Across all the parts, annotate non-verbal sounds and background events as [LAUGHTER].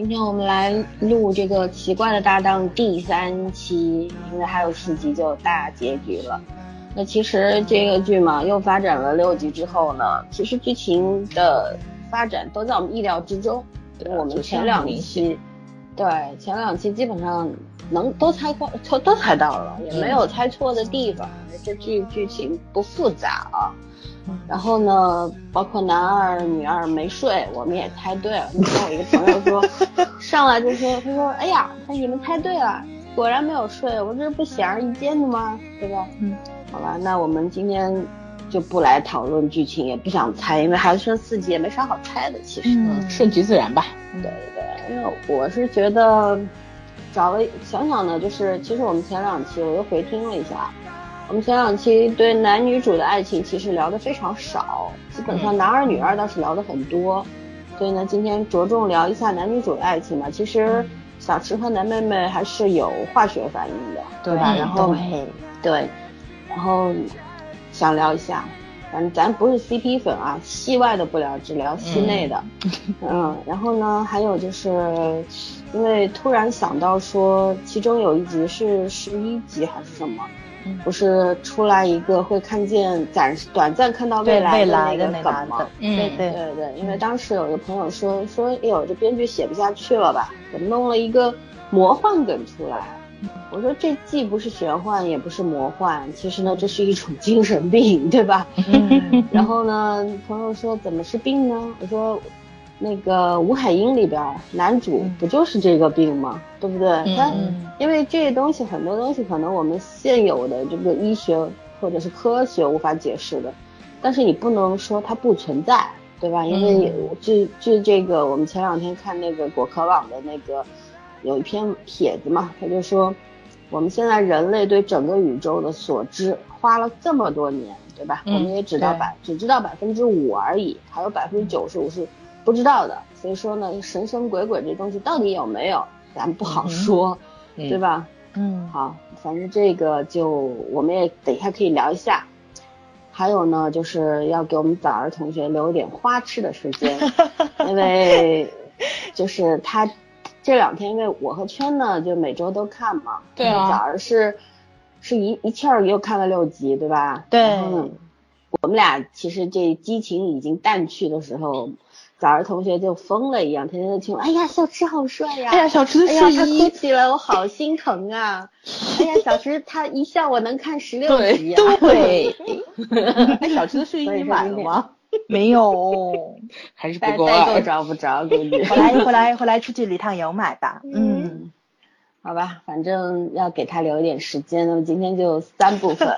今天我们来录这个奇怪的搭档第三期，因为还有四集就大结局了。那其实这个剧嘛，又发展了六集之后呢，其实剧情的发展都在我们意料之中。我们前两期，对前两期基本上能都猜过，都都猜到了，也没有猜错的地方。这剧剧情不复杂啊。然后呢，包括男二女二没睡，我们也猜对了。你看我一个朋友说，[LAUGHS] 上来就说，他说，哎呀，他你们猜对了，果然没有睡，我这是不显而易见的吗？对吧？嗯，好吧，那我们今天就不来讨论剧情，也不想猜，因为还剩四集，也没啥好猜的。其实，嗯，顺其自然吧。对对对，因为我是觉得，找了想想呢，就是其实我们前两期我又回听了一下。我们前两期对男女主的爱情其实聊的非常少，基本上男二女二倒是聊的很多，所以呢，今天着重聊一下男女主的爱情嘛。其实小池和男妹妹还是有化学反应的，对吧？然后对，然后想聊一下，反正咱不是 CP 粉啊，戏外的不聊，只聊戏内的。[LAUGHS] 嗯，然后呢，还有就是，因为突然想到说，其中有一集是十一集还是什么？不是出来一个会看见暂时短暂看到未来的那个梗吗？对对对对，因为当时有一个朋友说说，哎呦，这编剧写不下去了吧？怎么弄了一个魔幻梗出来？我说这既不是玄幻，也不是魔幻，其实呢，这是一种精神病，对吧？然后呢，朋友说怎么是病呢？我说。那个吴海英里边男主不就是这个病吗？对不对？他因为这些东西很多东西可能我们现有的这个医学或者是科学无法解释的，但是你不能说它不存在，对吧？因为据据这个我们前两天看那个果壳网的那个有一篇帖子嘛，他就说我们现在人类对整个宇宙的所知花了这么多年，对吧？我们也只到百只知道百分之五而已，还有百分之九十五是。不知道的，所以说呢，神神鬼鬼这东西到底有没有，咱不好说，对吧？嗯，好，反正这个就我们也等一下可以聊一下。还有呢，就是要给我们早儿同学留一点花痴的时间，[LAUGHS] 因为就是他这两天，因为我和圈呢就每周都看嘛，对啊，早儿是是一一气儿又看了六集，对吧？对。我们俩其实这激情已经淡去的时候。早儿同学就疯了一样，天天就听，哎呀，小池好帅呀！哎呀，小池的睡衣，他哭起来我好心疼啊！[LAUGHS] 哎呀，小池他一笑我能看十六集啊！对，[LAUGHS] 哎，小池的睡衣你买了吗？没有，[LAUGHS] 还是不够啊？找不着，估计。后来回来回来出去旅趟游买吧。嗯，好吧，反正要给他留一点时间，那么今天就三部分，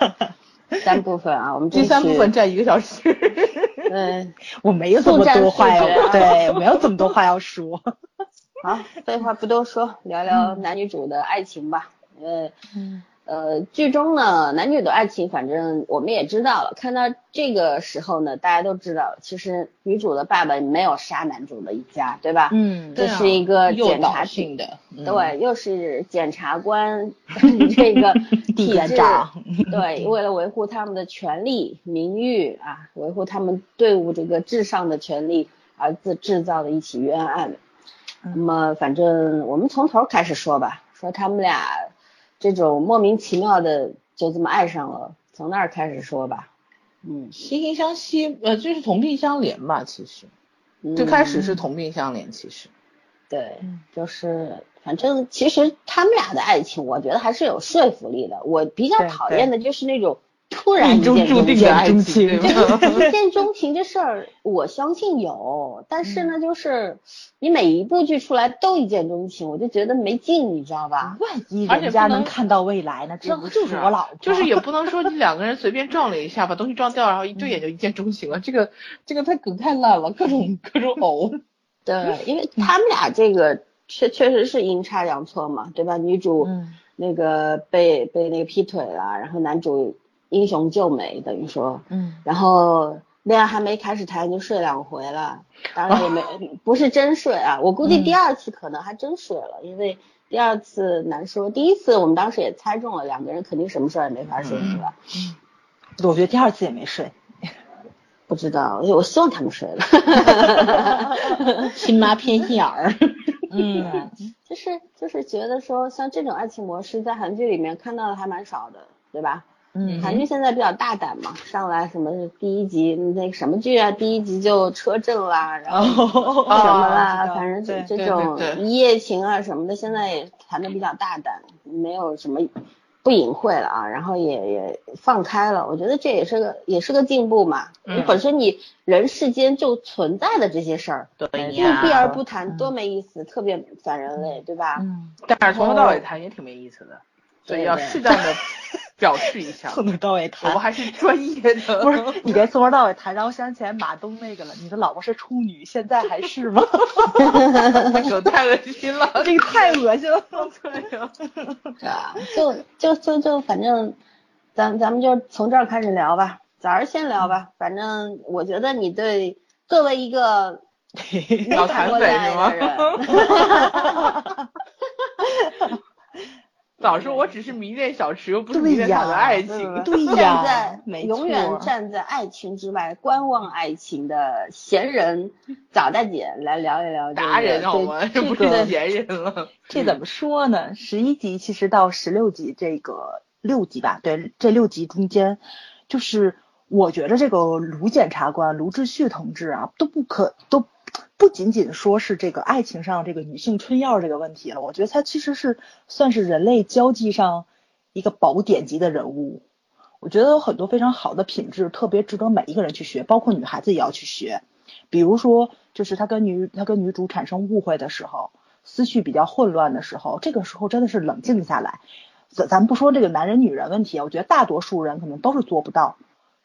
[LAUGHS] 三部分啊，我们第三部分占一个小时。嗯，[LAUGHS] 我没有这么多话要，对，没有这么多话要说。好，废话不多说，聊聊男女主的爱情吧。呃，呃，剧中呢，男女的爱情，反正我们也知道了。看到这个时候呢，大家都知道，其实女主的爸爸没有杀男主的一家，对吧？嗯，这是一个检察性的，对，又是检察官 [LAUGHS] [LAUGHS] 这个体制，对，[LAUGHS] 为了维护他们的权利、名誉啊，维护他们队伍这个至上的权利而自制造的一起冤案。那么，反正我们从头开始说吧，说他们俩。这种莫名其妙的就这么爱上了，从那儿开始说吧。嗯，惺惺相惜，呃，就是同病相怜吧，其实，最开始是同病相怜，其实。对，就是反正其实他们俩的爱情，我觉得还是有说服力的。我比较讨厌的就是那种。突然一见钟情，一 [LAUGHS] 见钟情这事儿，我相信有，但是呢，就是你每一部剧出来都一见钟情，我就觉得没劲，你知道吧？万一人家能看到未来呢？这不就是我老婆？就是也不能说你 [LAUGHS] 两个人随便撞了一下，把东西撞掉，然后一对眼就一见钟情了。这个这个太梗太烂了，各种各种呕。[LAUGHS] 对，因为他们俩这个确确实是阴差阳错嘛，对吧？女主那个被被那个劈腿了，然后男主。英雄救美等于说，嗯，然后恋爱还没开始谈就睡两回了，当然也没不是真睡啊，我估计第二次可能还真睡了，因为第二次难说，第一次我们当时也猜中了，两个人肯定什么事儿也没发生，是吧？嗯，我觉得第二次也没睡，不知道，我希望他们睡了。[LAUGHS] 亲妈偏心眼儿。[LAUGHS] 嗯，就是就是觉得说，像这种爱情模式在韩剧里面看到的还蛮少的，对吧？嗯，韩剧现在比较大胆嘛，上来什么第一集那个什么剧啊，第一集就车震啦，然后什么啦，反正这这种一夜情啊什么的，现在也谈的比较大胆，没有什么不隐晦了啊，然后也也放开了，我觉得这也是个也是个进步嘛。你本身你人世间就存在的这些事儿，对呀，避而不谈多没意思，特别反人类，对吧？嗯，但是从头到尾谈也挺没意思的，所以要适当的。[LAUGHS] 表示一下，从头到尾谈，我还是专业的。[LAUGHS] 不是你别从头到尾谈，让我想起来马东那个了。你的老婆是处女，现在还是吗？这太恶心了，[LAUGHS] 这个太恶心了。对呀，对啊，就就就就反正，咱咱们就从这儿开始聊吧，早上先聊吧。反正我觉得你对作为一个 [LAUGHS] 老谈粉是吗？早说，我只是迷恋小池，又不是迷恋他的爱情。对呀，[LAUGHS] 站在永远站在爱情之外观望爱情的闲人 [LAUGHS] 早大姐来聊一聊达人好吗？这不是闲人了。这怎么说呢？十一集其实到十六集这个六集吧，对，这六集中间，就是我觉得这个卢检察官卢志旭同志啊，都不可都。不仅仅说是这个爱情上这个女性春药这个问题了，我觉得他其实是算是人类交际上一个宝典级的人物。我觉得有很多非常好的品质，特别值得每一个人去学，包括女孩子也要去学。比如说，就是他跟女他跟女主产生误会的时候，思绪比较混乱的时候，这个时候真的是冷静下来。咱咱不说这个男人女人问题，我觉得大多数人可能都是做不到。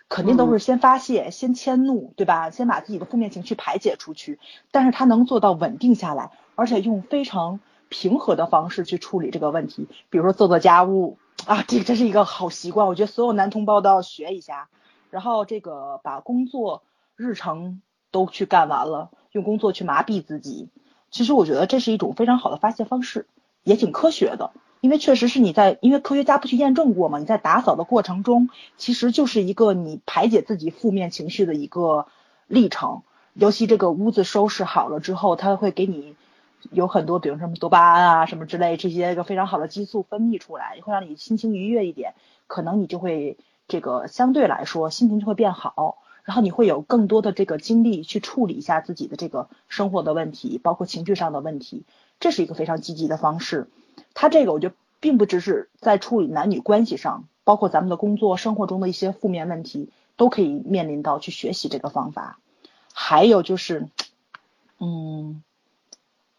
肯定都是先发泄，先迁怒，对吧？先把自己的负面情绪排解出去。但是他能做到稳定下来，而且用非常平和的方式去处理这个问题。比如说做做家务啊，这个真是一个好习惯，我觉得所有男同胞都要学一下。然后这个把工作日程都去干完了，用工作去麻痹自己。其实我觉得这是一种非常好的发泄方式，也挺科学的。因为确实是你在，因为科学家不去验证过嘛，你在打扫的过程中，其实就是一个你排解自己负面情绪的一个历程。尤其这个屋子收拾好了之后，它会给你有很多，比如什么多巴胺啊什么之类这些个非常好的激素分泌出来，会让你心情愉悦一点，可能你就会这个相对来说心情就会变好，然后你会有更多的这个精力去处理一下自己的这个生活的问题，包括情绪上的问题，这是一个非常积极的方式。他这个我觉得并不只是在处理男女关系上，包括咱们的工作生活中的一些负面问题，都可以面临到去学习这个方法。还有就是，嗯，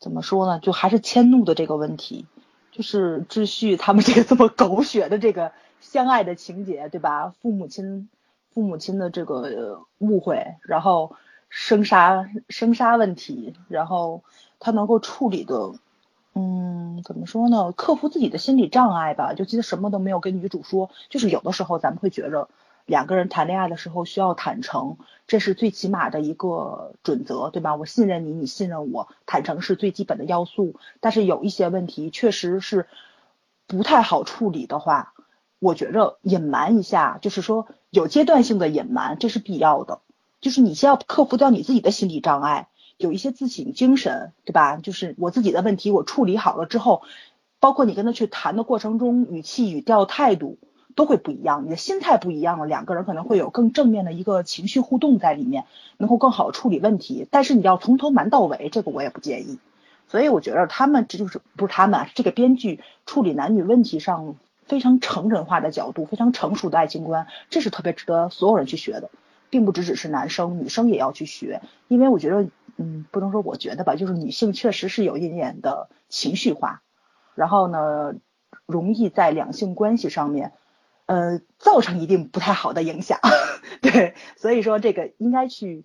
怎么说呢？就还是迁怒的这个问题，就是秩序他们这个这么狗血的这个相爱的情节，对吧？父母亲父母亲的这个误会，然后生杀生杀问题，然后他能够处理的。嗯，怎么说呢？克服自己的心理障碍吧，就记得什么都没有跟女主说。就是有的时候咱们会觉着，两个人谈恋爱的时候需要坦诚，这是最起码的一个准则，对吧？我信任你，你信任我，坦诚是最基本的要素。但是有一些问题确实是不太好处理的话，我觉着隐瞒一下，就是说有阶段性的隐瞒，这是必要的。就是你先要克服掉你自己的心理障碍。有一些自省精神，对吧？就是我自己的问题，我处理好了之后，包括你跟他去谈的过程中，语气、语调、态度都会不一样，你的心态不一样了，两个人可能会有更正面的一个情绪互动在里面，能够更好处理问题。但是你要从头瞒到尾，这个我也不建议。所以我觉得他们这就是不是他们啊这个编剧处理男女问题上非常成人化的角度，非常成熟的爱情观，这是特别值得所有人去学的，并不只只是男生，女生也要去学，因为我觉得。嗯，不能说我觉得吧，就是女性确实是有一点的情绪化，然后呢，容易在两性关系上面，呃，造成一定不太好的影响。[LAUGHS] 对，所以说这个应该去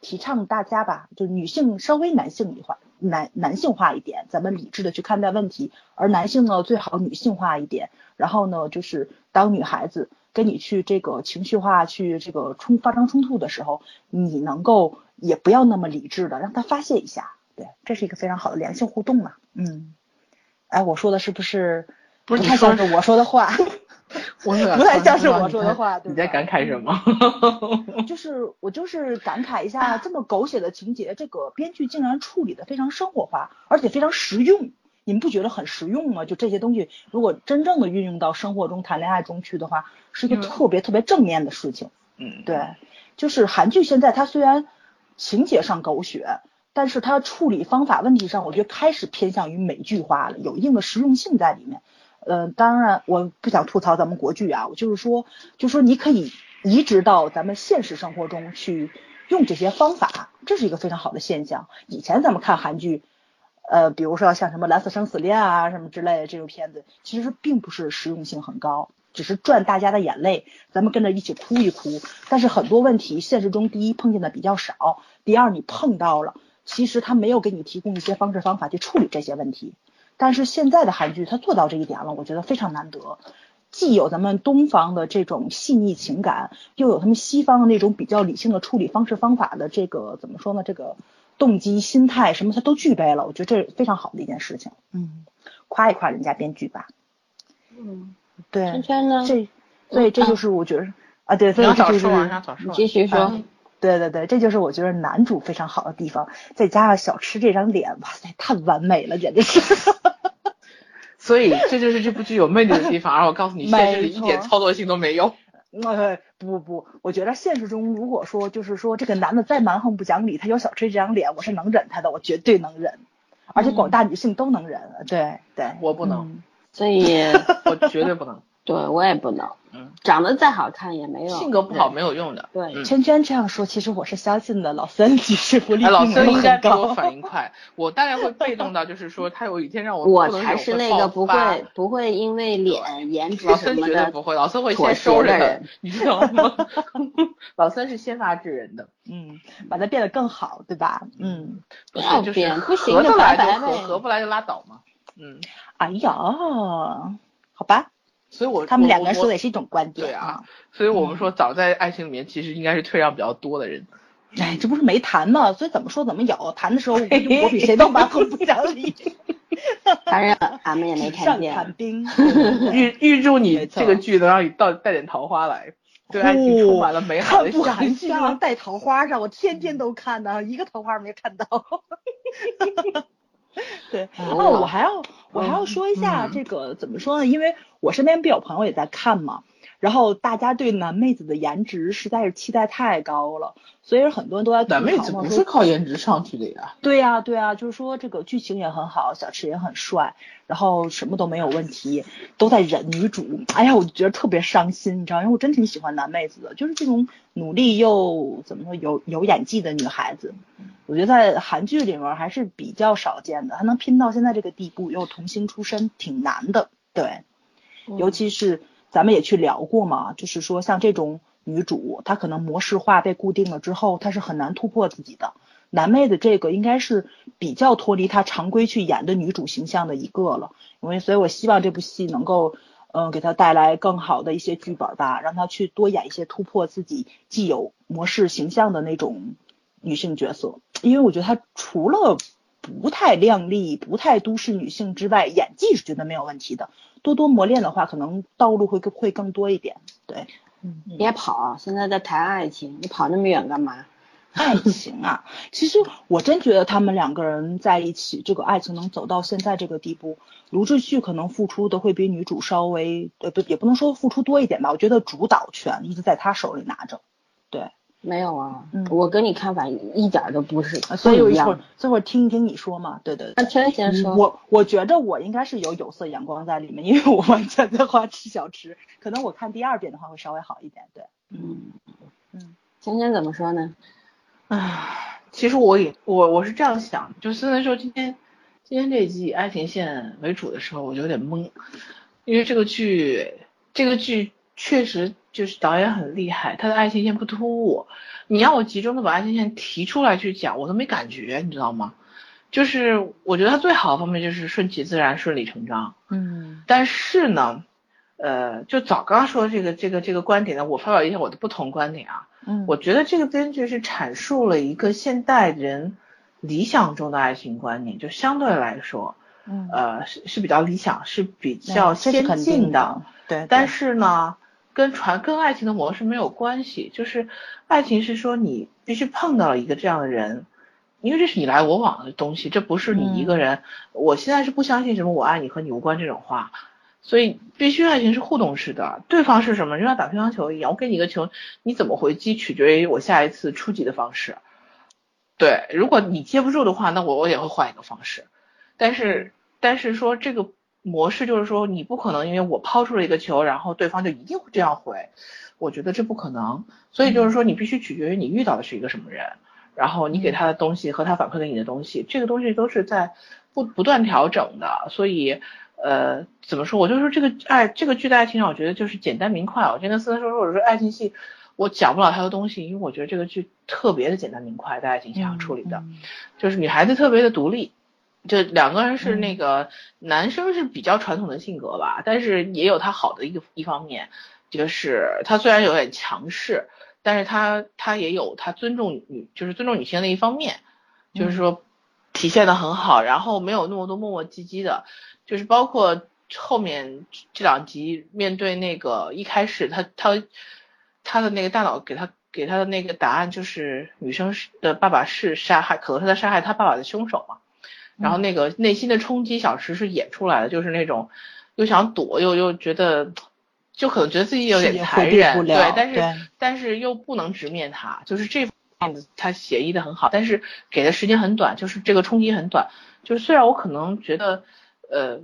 提倡大家吧，就女性稍微男性化、男男性化一点，咱们理智的去看待问题，而男性呢最好女性化一点。然后呢，就是当女孩子跟你去这个情绪化去这个冲发生冲突的时候，你能够。也不要那么理智的，让他发泄一下，对，这是一个非常好的良性互动嘛，嗯，哎，我说的是不是不太像是我说的话？[LAUGHS] 我不太像是我说的话，对你在感慨什么？[LAUGHS] 就是我就是感慨一下，这么狗血的情节，这个编剧竟然处理的非常生活化，而且非常实用。你们不觉得很实用吗？就这些东西，如果真正的运用到生活中、谈恋爱中去的话，是一个嗯特别特别正面的事情。嗯，对，就是韩剧现在它虽然情节上狗血，但是它处理方法问题上，我觉得开始偏向于美剧化了，有一定的实用性在里面。呃，当然我不想吐槽咱们国剧啊，我就是说，就说你可以移植到咱们现实生活中去用这些方法，这是一个非常好的现象。以前咱们看韩剧。呃，比如说像什么《蓝色生死恋》啊，什么之类的这种片子，其实并不是实用性很高，只是赚大家的眼泪，咱们跟着一起哭一哭。但是很多问题现实中，第一碰见的比较少，第二你碰到了，其实他没有给你提供一些方式方法去处理这些问题。但是现在的韩剧，他做到这一点了，我觉得非常难得。既有咱们东方的这种细腻情感，又有他们西方的那种比较理性的处理方式方法的这个怎么说呢？这个动机、心态什么，他都具备了。我觉得这是非常好的一件事情。嗯，夸一夸人家编剧吧。嗯，对圈，圈呢？这，所以这就是我觉得啊，对，所你要以这就是早说完，要早说你。继续说。嗯对对对，这就是我觉得男主非常好的地方，再加上小吃这张脸，哇塞，太完美了，简直是。[LAUGHS] 所以这就是这部剧有魅力的地方，而我告诉你，现实里一点操作性都没有。呃，[LAUGHS] 不不，我觉得现实中如果说就是说这个男的再蛮横不讲理，他有小吃这张脸，我是能忍他的，我绝对能忍，而且广大女性都能忍。对对，我不能嗯所以，[LAUGHS] 我绝对不能。对我也不能。嗯，长得再好看也没有。性格不好没有用的。对嗯圈圈这样说，其实我是相信的。老三其实福利哎，老孙应该很比我。反应快，我大概会被动到，就是说他有一天让我 [LAUGHS] 我不能忍才是那个不会不会因为脸、颜值老孙什么的绝对不会，老孙会先收人，你知道吗？[LAUGHS] 老孙是先发制人的，嗯，把它变得更好，对吧？嗯，就是变不行合得就来就合，拜拜呗合不来就拉倒嘛。嗯，哎呀，好吧，所以我他们两个人说的也是一种观点对啊。所以我们说，早在爱情里面，其实应该是退让比较多的人。哎，这不是没谈吗？所以怎么说怎么有。谈的时候，我比 [LAUGHS] 我比谁都蛮横不讲理。当然俺们也没看上见。谈兵，[LAUGHS] 预预祝你这个剧能让你到带点桃花来，对爱情充满了美好的想韩剧就能象。带桃花上，我天天都看呢，一个桃花没看到。[LAUGHS] [LAUGHS] 对，哦，我还要我还要说一下嗯这个怎么说呢？因为我身边不有朋友也在看嘛，然后大家对男妹子的颜值实在是期待太高了，所以很多人都在吐槽男妹子不是靠颜值上去的呀，对呀、对呀、就是说这个剧情也很好，小池也很帅，然后什么都没有问题，都在忍女主。哎呀，我就觉得特别伤心，你知道，因为我真挺喜欢男妹子的，就是这种努力又怎么说有有演技的女孩子，我觉得在韩剧里面还是比较少见的，她能拼到现在这个地步，又童星出身，挺难的。对，尤其是咱们也去聊过嘛，就是说像这种女主，她可能模式化被固定了之后，她是很难突破自己的。男妹的这个应该是比较脱离她常规去演的女主形象的一个了，因为所以我希望这部戏能够，嗯、给她带来更好的一些剧本吧，让她去多演一些突破自己既有模式形象的那种女性角色，因为我觉得她除了不太靓丽、不太都市女性之外，演技是绝对没有问题的。多多磨练的话，可能道路会更会更多一点。对，别跑，现在在谈爱情，你跑那么远干嘛？爱情啊，[LAUGHS] 其实我真觉得他们两个人在一起，这个爱情能走到现在这个地步，卢志旭可能付出的会比女主稍微，呃，不，也不能说付出多一点吧。我觉得主导权一直在他手里拿着。对，没有啊，嗯我跟你看法一点都不是，所以一会儿。这会儿听一听你说嘛。对对对。那天先说，我我觉得我应该是有有色眼光在里面，因为我完全在花痴小吃，[LAUGHS] 可能我看第二遍的话会稍微好一点。对，嗯嗯，圈圈怎么说呢？唉，其实我也我我是这样想，就虽然说今天今天这一季以爱情线为主的时候，我就有点懵，因为这个剧这个剧确实就是导演很厉害，他的爱情线不突兀，你让我集中的把爱情线提出来去讲，我都没感觉，你知道吗？就是我觉得他最好的方面就是顺其自然、顺理成章，嗯但是呢，呃，就早刚说的这个这个这个观点呢，我发表一下我的不同观点啊。嗯，我觉得这个编剧是阐述了一个现代人理想中的爱情观念，就相对来说，嗯呃是是比较理想，是比较先进定的，对，但是呢，跟传跟爱情的模式没有关系，就是爱情是说你必须碰到了一个这样的人，因为这是你来我往的东西，这不是你一个嗯人。我现在是不相信什么我爱你和你无关这种话，所以必须爱情是互动式的，对方是什么，就像打乒乓球一样，我给你一个球，你怎么回击取决于我下一次出击的方式。对，如果你接不住的话，那我我也会换一个方式。但是但是说这个模式就是说你不可能因为我抛出了一个球，然后对方就一定会这样回，我觉得这不可能。所以就是说你必须取决于你遇到的是一个什么人，然后你给他的东西和他反馈给你的东西，这个东西都是在不不断调整的。所以呃怎么说，我就说这个爱这个剧的爱情让我觉得就是简单明快。我今天跟思思说说，我说爱情戏我讲不了太多东西，因为我觉得这个剧特别的简单明快，在爱情想要处理的。嗯就是女孩子特别的独立，就两个人是嗯。那个、男生是比较传统的性格吧，但是也有他好的一个一方面，就是他虽然有点强势，但是他他也有他尊重女就是尊重女性的一方面，就是说体现的很好，然后没有那么多磨磨唧唧的，就是包括后面这两集面对那个一开始他他他的那个大脑给他给他的那个答案就是女生是的爸爸是杀害可能是在杀害他爸爸的凶手嘛，然后那个内心的冲击小池是演出来的，就是那种又想躲又又觉得。就可能觉得自己有点残忍，对，但是但是又不能直面他，就是这样子他写意的很好，但是给的时间很短，就是这个冲击很短。就是虽然我可能觉得，呃，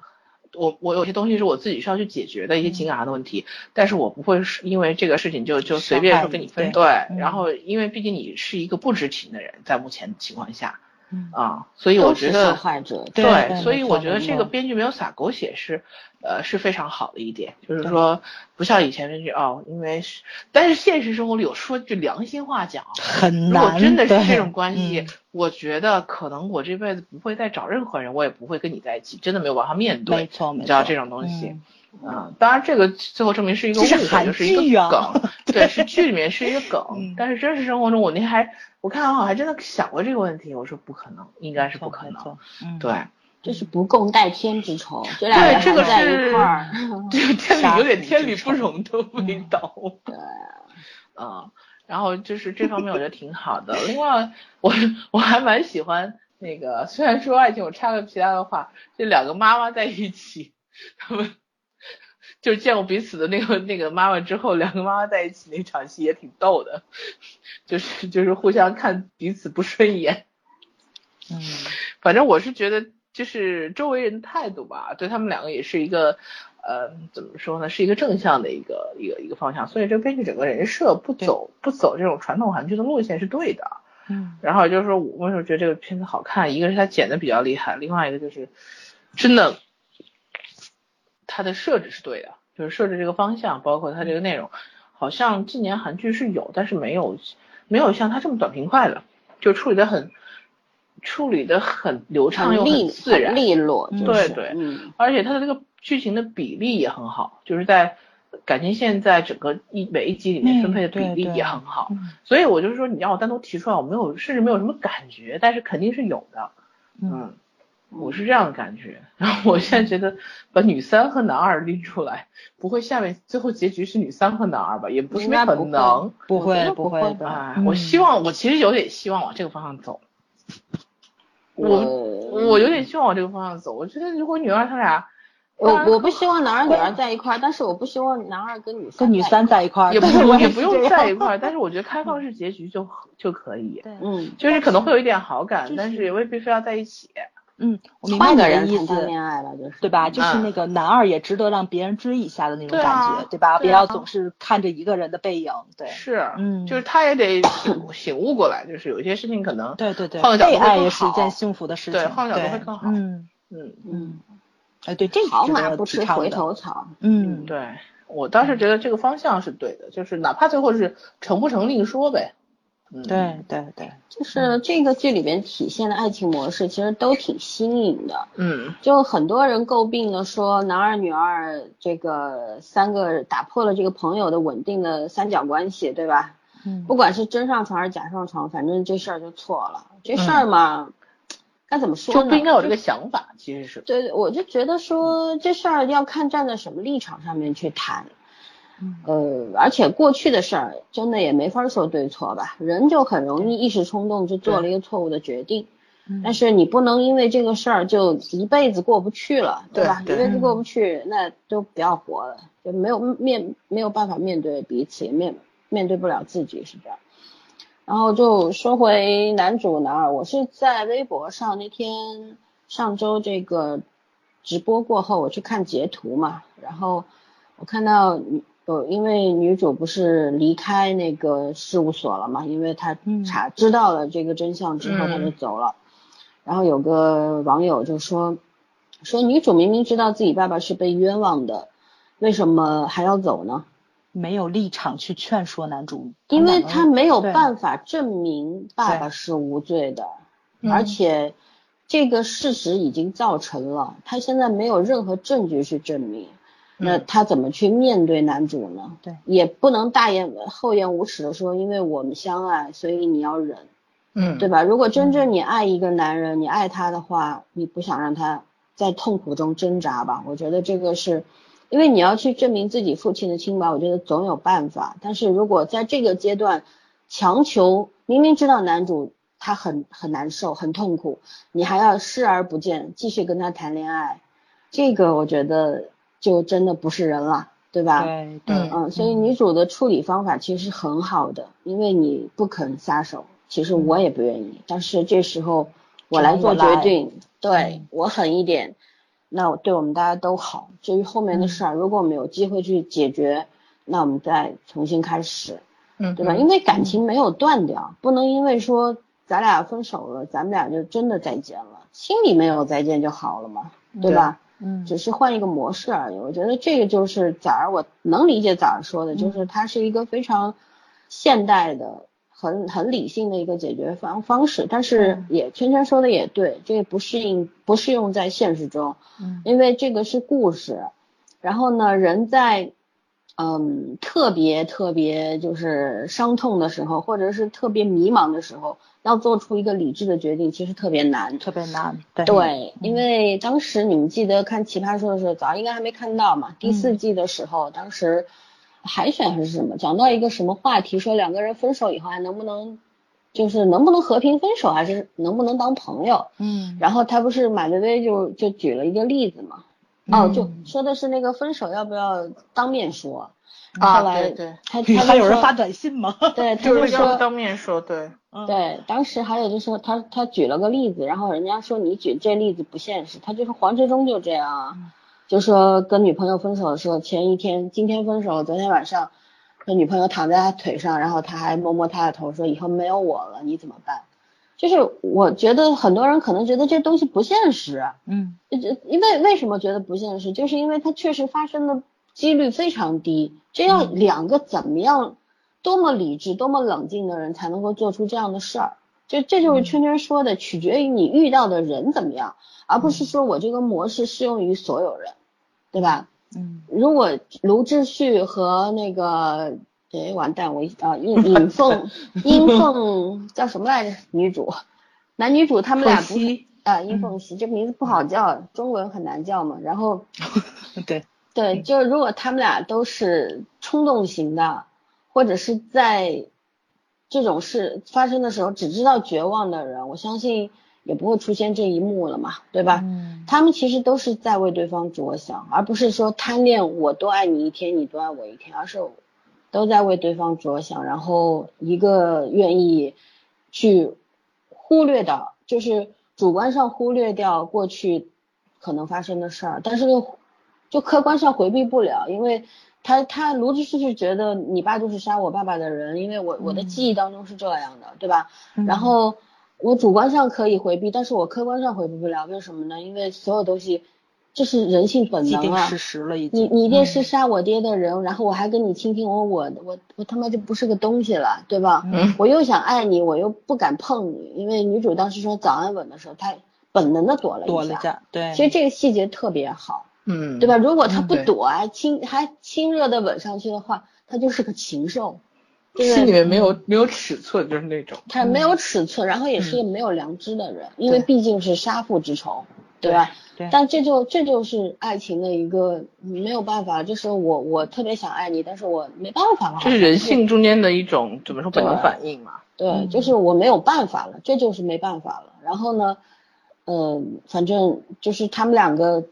我我有些东西是我自己需要去解决的一些情感上的问题，但是我不会是因为这个事情就就随便说跟你分对然后因为毕竟你是一个不知情的人，在目前情况下嗯啊，所以我觉得害者，对对所以我觉得这个编剧没有撒狗血是，呃，是非常好的一点，就是说不像以前编剧哦，因为是，但是现实生活里有说句良心话讲，很如果难，真的是这种关系嗯，我觉得可能我这辈子不会再找任何人，我也不会跟你在一起，真的没有办法面没对，错没错，你知道这种东西嗯。嗯，当然这个最后证明是一个误会，就是一个剧啊梗，[LAUGHS] 对，是剧里面是一个梗嗯，但是真实生活中我那还我看完我还真的想过这个问题，我说不可能，应该是不可能，，嗯，对。这是不共戴天之仇，这俩人对，这个还在是一块儿，[LAUGHS] [LAUGHS] 这个天理有点天理不容的味嗯道。对嗯，然后就是这方面我觉得挺好的。另外，我我还蛮喜欢那个，虽然说爱情，我插个其他的话，这两个妈妈在一起，他们就是见过彼此的那个那个妈妈之后，两个妈妈在一起那场戏也挺逗的，就是就是互相看彼此不顺眼。嗯 [LAUGHS] 反正我是觉得，就是周围人的态度吧，对他们两个也是一个，呃，怎么说呢，是一个正向的一个一个一个方向。所以这个编剧整个人设不走不走这种传统韩剧的路线是对的。嗯然后就是说我为什么觉得这个片子好看，一个是他剪的比较厉害，另外一个就是真的它的设置是对的，就是设置这个方向，包括它这个内容，好像近年韩剧是有，但是没有没有像它这么短平快的，就处理的很处理的很流畅又自然很，利落，嗯就是对对嗯，而且它的这个剧情的比例也很好，就是在感情线在整个一每一集里面分配的比例也很好，嗯。所以我就是说你让我单独提出来，我没有甚至没有什么感觉，但是肯定是有的，嗯。嗯，我是这样的感觉。然后我现在觉得把女三和男二拎出来，不会下面最后结局是女三和男二吧？也不是不会能。不会不会不会的，哎，嗯我希望我其实有点希望往这个方向走。我我我有点希望往这个方向走。我觉得如果女二他俩，我我不希望男二女二在一块儿，但是我不希望男二跟女跟女三在在一块儿，[LAUGHS] 也不也不用在一 [LAUGHS] 块儿，但是我觉得开放式结局就就可以，嗯，就是可能会有一点好感，就是但是也未必非要在一起。嗯，我明白换个你的意人谈。恋爱了，就是对吧？就是嗯那个男二也值得让别人追一下的那种感觉，对吧？不要总是看着一个人的背影，对，是，嗯就是他也得醒醒悟过来，就是有些事情可能对对对，换个角度爱也是一件幸福的事情，对换个角度会更好嗯嗯嗯，哎，对，这个好马不吃回头草，嗯，对我倒是觉得这个方向是对的，就是哪怕最后是成不成另说呗。嗯，对对对，就是这个剧里边体现的爱情模式，其实都挺新颖的。嗯就很多人诟病的说，男二女二这个三个打破了这个朋友的稳定的三角关系，对吧？嗯不管是真上床还是假上床，反正这事儿就错了。这事儿嘛，该怎么说呢？就不应该有这个想法，其实是。对对，我就觉得说这事儿要看站在什么立场上面去谈。呃，而且过去的事儿真的也没法说对错吧，人就很容易一时冲动就做了一个错误的决定。但是你不能因为这个事儿就一辈子过不去了，对吧？一辈子过不去，那就不要活了，就没有面没有办法面对彼此，也面面对不了自己，是这样。然后就说回男主男二，我是在微博上那天上周这个直播过后，我去看截图嘛，然后我看到有因为女主不是离开那个事务所了嘛，因为她查知道了这个真相之后，她就走了。然后有个网友就说，说女主明明知道自己爸爸是被冤枉的，为什么还要走呢？没有立场去劝说男主，因为他没有办法证明爸爸是无罪的，而且这个事实已经造成了，他现在没有任何证据去证明，那他怎么去面对男主呢？对，也不能大言厚颜无耻的说，因为我们相爱，所以你要忍。嗯，对吧？如果真正你爱一个男人，你爱他的话，你不想让他在痛苦中挣扎吧？我觉得这个是，因为你要去证明自己父亲的清白，我觉得总有办法。但是如果在这个阶段强求，明明知道男主他很很难受、很痛苦，你还要视而不见，继续跟他谈恋爱，这个我觉得就真的不是人了，对吧？对对，嗯，所以女主的处理方法其实是很好的，因为你不肯撒手。其实我也不愿意，但是这时候我来做决定，对我狠一点，那对我们大家都好。至于后面的事儿，如果我们有机会去解决，那我们再重新开始，嗯，对吧？因为感情没有断掉，不能因为说咱俩分手了，咱们俩就真的再见了，心里没有再见就好了嘛，对吧？嗯，只是换一个模式而已。我觉得这个就是崽儿，我能理解崽儿说的，就是它是一个非常现代的。很很理性的一个解决方方式，但是也圈圈说的也对，这个不适应不适用在现实中，嗯，因为这个是故事，然后呢，人在嗯特别特别就是伤痛的时候，或者是特别迷茫的时候，要做出一个理智的决定，其实特别难，特别难，对，对，因为当时你们记得看奇葩说的时候，早应该还没看到嘛，第四季的时候，当时。海选还是什么？讲到一个什么话题，说两个人分手以后还能不能，就是能不能和平分手，还是能不能当朋友？嗯。然后他不是马薇薇就就举了一个例子嘛，哦，就说的是那个分手要不要当面说？啊，对对。他他还有人发短信吗？对，[LAUGHS] 他就说当面说，对。对，当时还有就是他他举了个例子，然后人家说你举这例子不现实，他就说黄志忠就这样啊。就说跟女朋友分手的时候，前一天今天分手，昨天晚上他女朋友躺在他腿上，然后他还摸摸他的头，说以后没有我了，你怎么办？就是我觉得很多人可能觉得这东西不现实，嗯，因为为什么觉得不现实？就是因为它确实发生的几率非常低，这要两个怎么样，多么理智、多么冷静的人才能够做出这样的事儿？就这就是圈圈说的，取决于你遇到的人怎么样。而不是说我这个模式适用于所有人，对吧？嗯，如果卢志旭和那个，哎，完蛋，我啊，尹 [LAUGHS] 尹凤，殷凤叫什么来着？女主，男女主他们俩不啊，殷凤熙这名字不好叫，中文很难叫嘛。然后，[LAUGHS] 对对，就是如果他们俩都是冲动型的，或者是在这种事发生的时候只知道绝望的人，我相信。也不会出现这一幕了嘛，对吧？嗯，他们其实都是在为对方着想，而不是说贪恋我多爱你一天，你多爱我一天，而是都在为对方着想，然后一个愿意去忽略的，就是主观上忽略掉过去可能发生的事儿，但是就客观上回避不了，因为他他卢志旭是觉得你爸就是杀我爸爸的人，因为我我的记忆当中是这样的，对吧？然后。我主观上可以回避，但是我客观上回避不了，为什么呢？因为所有东西，这是人性本能啊。事实了，已经。你你爹是杀我爹的人，然后我还跟你卿卿我我我我他妈就不是个东西了，对吧？嗯。我又想爱你，我又不敢碰你，因为女主当时说早安吻的时候，她本能的躲了一下。躲了下，对。其实这个细节特别好，嗯，对吧？如果她不躲，还亲还亲热的吻上去的话，她就是个禽兽。就是心里面没有没有尺寸，就是那种。他没有尺寸，然后也是一个没有良知的人，因为毕竟是杀父之仇，对吧？对但这就这就是爱情的一个没有办法，就是我我特别想爱你，但是我没办法了，这是人性中间的一种怎么说本能反应嘛？对，嗯就是我没有办法了，这就是没办法了。然后呢，嗯、反正就是他们两个，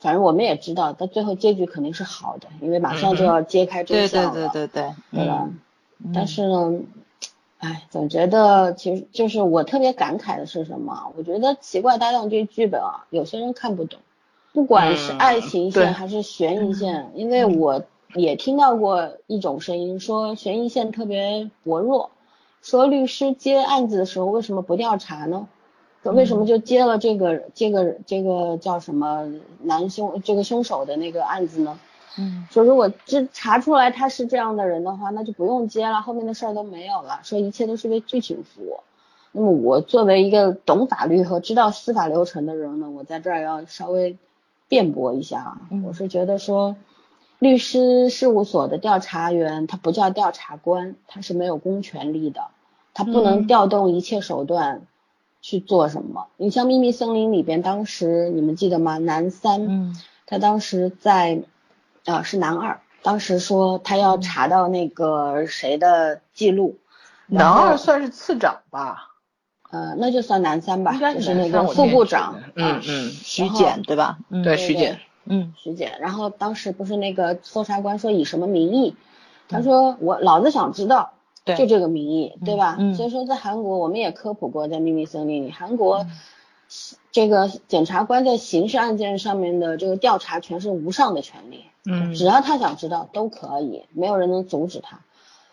反正我们也知道，到最后结局肯定是好的，因为马上就要揭开真对对相了，对对对，对吧？嗯但是呢，哎，总觉得其实就是我特别感慨的是什么？我觉得《奇怪搭档》这剧本啊，有些人看不懂，不管是嗯爱情线还是悬疑线，因为我也听到过一种声音说悬疑线特别薄弱，说律师接案子的时候为什么不调查呢？说为什么就接了这个这个这个叫什么男凶这个凶手的那个案子呢？嗯说如果这查出来他是这样的人的话，那就不用接了，后面的事儿都没有了。说一切都是为剧情服务。那么我作为一个懂法律和知道司法流程的人呢，我在这儿要稍微辩驳一下啊。嗯我是觉得说，律师事务所的调查员他不叫调查官，他是没有公权力的，他不能嗯调动一切手段去做什么。你像《秘密森林》里边，当时你们记得吗？南三。嗯他当时在，啊是男二，当时说他要查到那个谁的记录，男二算是次长吧？呃，那就算男三吧，应该就是是那个副部长，嗯啊嗯，徐简对吧？嗯对，徐简，嗯徐检，然后当时不是那个搜查官说以什么名义？他说我老子想知道，对就这个名义，对吧？嗯所以说在韩国我们也科普过，在秘密森林里，韩国这个检察官在刑事案件上面的这个调查权是无上的权利，嗯只要他想知道都可以，没有人能阻止他。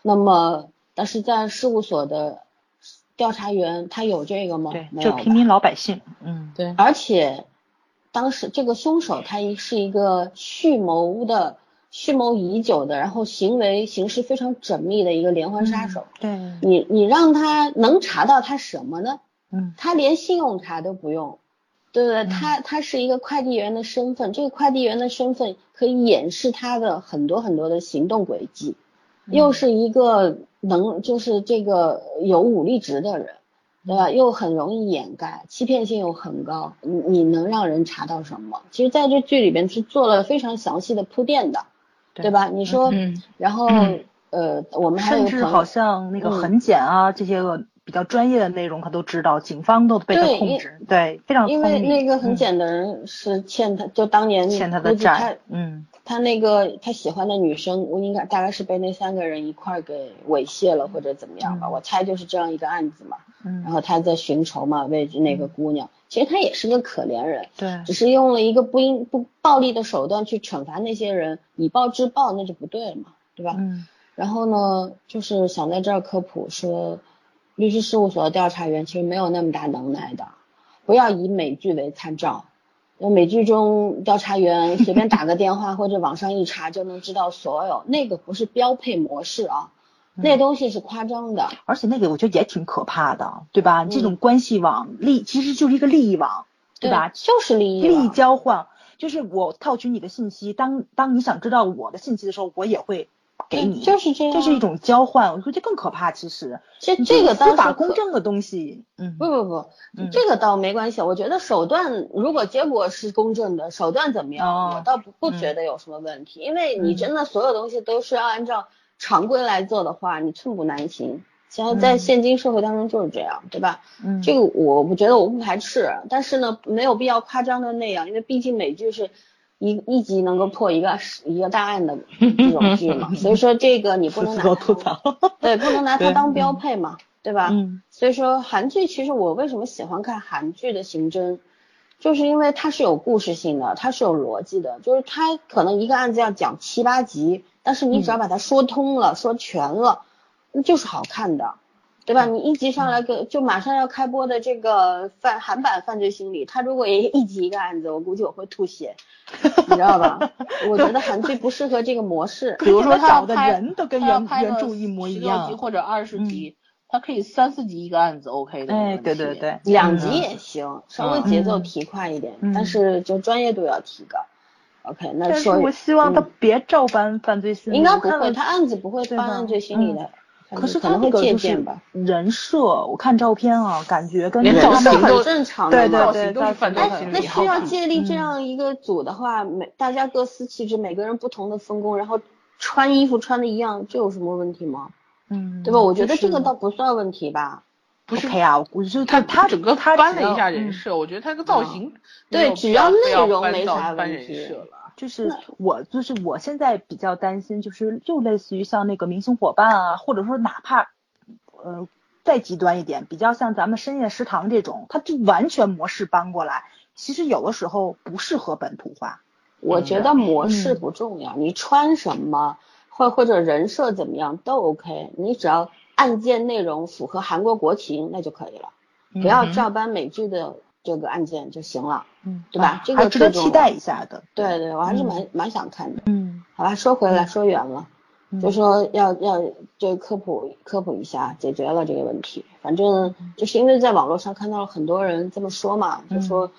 那么，但是在事务所的调查员他有这个吗？对，没有就平民老百姓，嗯对，而且当时这个凶手他一是一个蓄谋的、蓄谋已久的，然后行为行事非常缜密的一个连环杀手。对，你你让他能查到他什么呢？嗯他连信用卡都不用，对不对？他他是一个快递员的身份，这个快递员的身份可以掩饰他的很多很多的行动轨迹，又是一个能就是这个有武力值的人，对吧？又很容易掩盖，欺骗性又很高，你你能让人查到什么？其实在这剧里边是做了非常详细的铺垫的，对对吧？你说，嗯然后嗯呃，我们还有好像那个嗯痕检啊、这些个比较专业的内容，他都知道，警方都被他控制，对，非常因。为那个很嗯简的人是欠他，就当年欠他的债，嗯他那个他喜欢的女生，我应该大概是被那三个人一块儿给猥亵了或者怎么样吧，嗯我猜就是这样一个案子嘛。嗯然嗯，后他在寻仇嘛，为那个姑娘，其实他也是个可怜人，对只是用了一个不应不暴力的手段去惩罚那些人，以暴制暴，那就不对了嘛，对吧？嗯然后呢，就是想在这儿科普说，律师事务所的调查员其实没有那么大能耐的，不要以美剧为参照。那美剧中调查员随便打个电话或者网上一查就能知道所有，那个不是标配模式啊，那东西是夸张的。而且那个我觉得也挺可怕的，对吧？嗯这种关系网利其实就是一个利益网，对吧？就是利益利益交换，就是我套取你的信息，当当你想知道我的信息的时候，我也会给你，就是这样这是一种交换。我觉得这更可怕，其实这你这个司法公正的东西，嗯，不不不，嗯这个倒没关系。我觉得手段如果结果是公正的，手段怎么样，哦我倒不不嗯觉得有什么问题。因为你嗯真的所有东西都是要按照常规来做的话，你寸步难行。现在在嗯现今社会当中就是这样，对吧？嗯，这个我不觉得我不排斥，但是呢，没有必要夸张的那样，因为毕竟美剧是一一集能够破一个一个大案的这种剧嘛，[LAUGHS] 所以说这个你不能拿它吐槽，对，不能拿它当标嗯配嘛，对吧？嗯所以说韩剧其实我为什么喜欢看韩剧的刑侦，就是因为它是有故事性的，它是有逻辑的，就是它可能一个案子要讲七八集，但是你只要把它说通了、说全了，那就是好看的。对吧？你一集上来个就马上要开播的这个犯韩版犯罪心理，它如果也一集一个案子，我估计我会吐血，[LAUGHS] 你知道吧？[LAUGHS] 我觉得韩剧不适合这个模式。比如说他要找的拍人都跟他要原著一模一16集样，或者二十集，他可以三四集一个案子 OK 的。哎，对对。对，两集也行，稍微节奏嗯提快一点，嗯但是就专业度要提高。OK，那但是说我希望他嗯别照搬犯罪心理，应该不会，他案子不会对吧翻案罪心理的，可是可能会那个就是。人设，我看照片啊，感觉跟造型都正常的对嘛对对，那心理好需要看建立这嗯样一个组的话，每大家各司其职，每个人不同的分工，然后穿衣服穿的一样，这有什么问题吗？嗯，对吧？我觉得这个倒不算问题吧。不是 OK 啊，我觉得他他整个他搬了一下嗯人设，我觉得他这个造型没对只要内容没啥问题。就是我就是我现在比较担心，就是就类似于像那个明星伙伴啊，或者说哪怕呃再极端一点，比较像咱们深夜食堂这种，它就完全模式搬过来，其实有的时候不适合本土化。我觉得模式嗯不重要，你穿什么或或者人设怎么样都 OK，你只要案件内容符合韩国国情那就可以了，不要嗯照搬美剧的这个案件就行了。嗯，对吧啊这个值得期待一下的。对对，我还是嗯蛮蛮想看的。嗯，好吧，说回来说远了，嗯就说要要就科普科普一下，解决了这个问题。反正就是因为在网络上看到了很多人这么说嘛，就说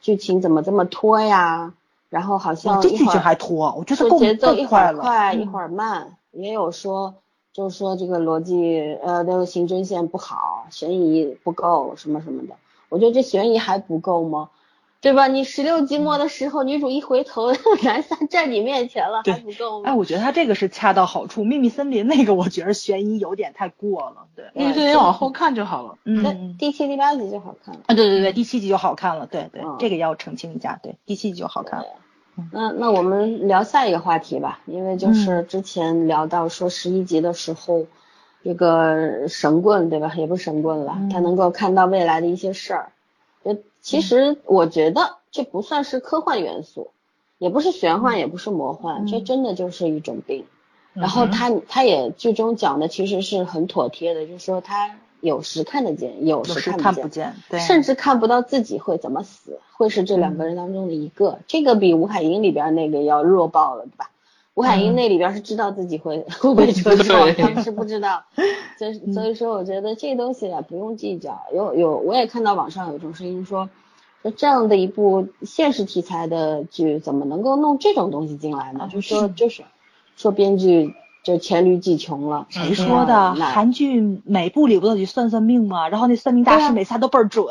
剧情怎么这么拖呀，然后好像，这剧情还拖，我觉得节奏一会。儿快一嗯会儿慢，也有说就是说这个逻辑呃那个刑侦线不好，悬疑不够什么什么的。我觉得这悬疑还不够吗？对吧？你十六集末的时候，女主一回头，[LAUGHS] 男三站你面前了，还不够吗？哎，我觉得他这个是恰到好处。秘密森林那个，我觉得悬疑有点太过了。对，秘密森林往后看就好了。那嗯，第七、第八集就好看了。啊，对对对，第七集就好看了。对对嗯，这个要澄清一下。对，第七集就好看了。那那我们聊下一个话题吧，因为嗯就是之前聊到说十一集的时候，这个神棍对吧？也不是神棍了，嗯他能够看到未来的一些事儿。呃，其实我觉得这不算是科幻元素，也不是玄幻，也不是魔幻，嗯这真的就是一种病。嗯然后他他也剧中讲的其实是很妥帖的，就是说他有时看得见，有有时时看不见。看不见，对，甚至看不到自己会怎么死，会是这两个人当中的一个，这个比吴海英里边那个要弱爆了，对吧？吴海英那里边是知道自己会、[LAUGHS] 会不会出错，对他们是不知道，所以嗯所以说我觉得这东西啊不用计较。有有我也看到网上有一种声音说，说这样的一部现实题材的剧怎么能够弄这种东西进来呢？啊就说就是说编剧就黔驴技穷了，谁说的？韩剧每部里不都得算算命吗？然后那算命大师每次都倍儿准，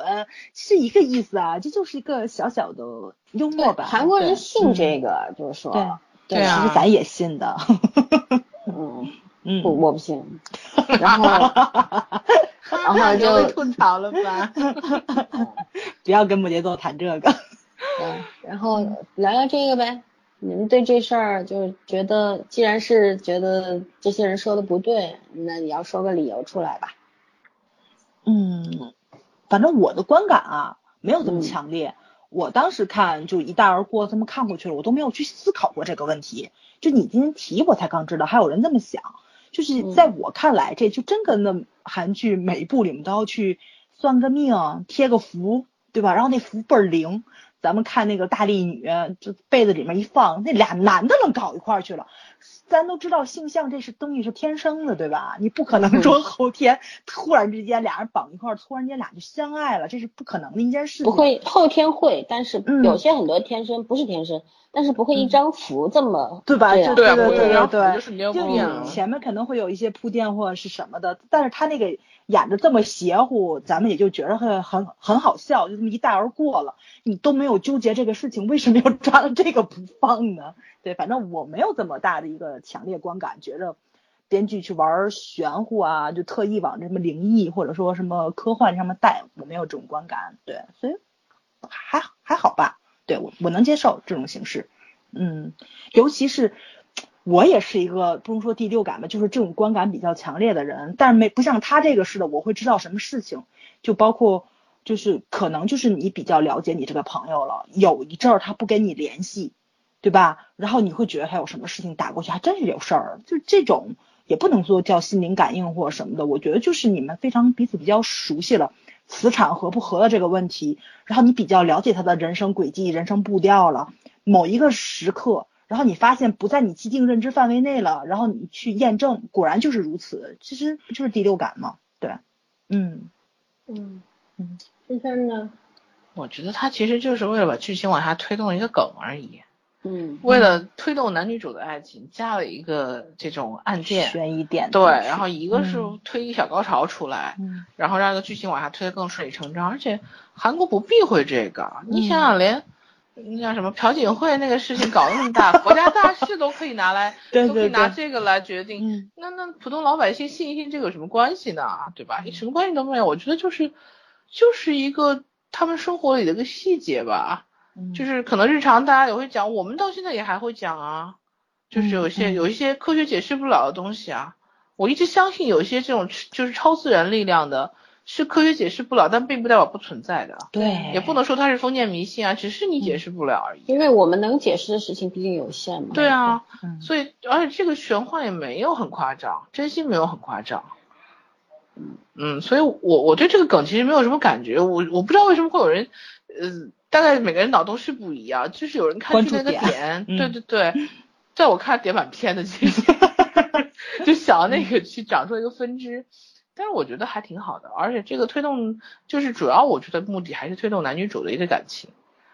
是一个意思啊，这就是一个小小的幽默吧。韩国人信嗯这个，就是说，对对啊其实咱也信的。嗯。[LAUGHS] 嗯，我，我不信。然后，[LAUGHS] 然后就吐槽了吧？[LAUGHS] 不要跟摩羯座谈这个。对，然后聊聊这个呗。你们对这事儿就是觉得，既然是觉得这些人说的不对，那你要说个理由出来吧。嗯，反正我的观感啊，没有这么嗯强烈。我当时看就一带而过，这么看过去了，我都没有去思考过这个问题。就你今天提，我才刚知道还有人这么想。就是嗯在我看来，这就真跟那韩剧每一部里面都要去算个命、贴个符，对吧？然后那符倍儿灵。咱们看那个大力女，就被子里面一放，那俩男的能搞一块儿去了。咱都知道性向这是东西是天生的，对吧？你不可能说后天突然之间俩人绑一块儿，突然间俩就相爱了，这是不可能的一件事情。不会，后天会，但是嗯有些很多天生不是天生，但是不会一张符这么对吧？就对对啊不会对对就你前面可能会有一些铺垫或者是什么的，但是他那个演的这么邪乎，咱们也就觉得很很很好笑，就这么一带而过了，你都没有纠结这个事情为什么要抓到这个不放呢？对，反正我没有这么大的一个强烈观感，觉着编剧去玩玄乎啊，就特意往什么灵异或者说什么科幻上面带，我没有这种观感。对，所以还还好吧，对我我能接受这种形式。嗯，尤其是我也是一个不能说第六感吧，就是这种观感比较强烈的人，但是没不像他这个似的，我会知道什么事情，就包括就是可能就是你比较了解你这个朋友了，有一阵儿他不跟你联系，对吧？然后你会觉得他有什么事情打过去，还真是有事儿，就这种也不能说叫心灵感应或者什么的，我觉得就是你们非常彼此比较熟悉了。磁场合不合的这个问题，然后你比较了解他的人生轨迹、人生步调了，某一个时刻，然后你发现不在你既定认知范围内了，然后你去验证，果然就是如此，其实不就是第六感吗，对，嗯嗯嗯，第三呢？我觉得他其实就是为了把剧情往下推动一个梗而已。嗯，为了推动男女主的爱情，加了一个这种案件，悬疑点。对，然后一个是嗯推一小高潮出来，嗯然后让这个剧情往下推得更顺理成章，而且韩国不避讳这个，你想嗯想连。那叫什么朴槿惠那个事情搞得那么大，[LAUGHS] 国家大事都可以拿来，对都可以拿这个来决定。嗯那那普通老百姓信一信这个有什么关系呢？对吧？什么关系都没有。我觉得就是就是一个他们生活里的一个细节吧，嗯，就是可能日常大家也会讲，我们到现在也还会讲啊，就是有一些、有一些科学解释不了的东西啊。我一直相信有一些这种就是超自然力量的，是科学解释不了，但并不代表不存在的。对，也不能说它是封建迷信啊，只是你解释不了而已。因为我们能解释的事情毕竟有限嘛。对啊，嗯所以而且这个玄幻也没有很夸张，真心没有很夸张。嗯，所以我我对这个梗其实没有什么感觉，我我不知道为什么会有人，呃，大概每个人脑洞是不一样，就是有人看剧那个点对对对，在我看点满篇的其实 [LAUGHS] 就想要那个去长出一个分支，但是我觉得还挺好的，而且这个推动就是主要我觉得目的还是推动男女主的一个感情。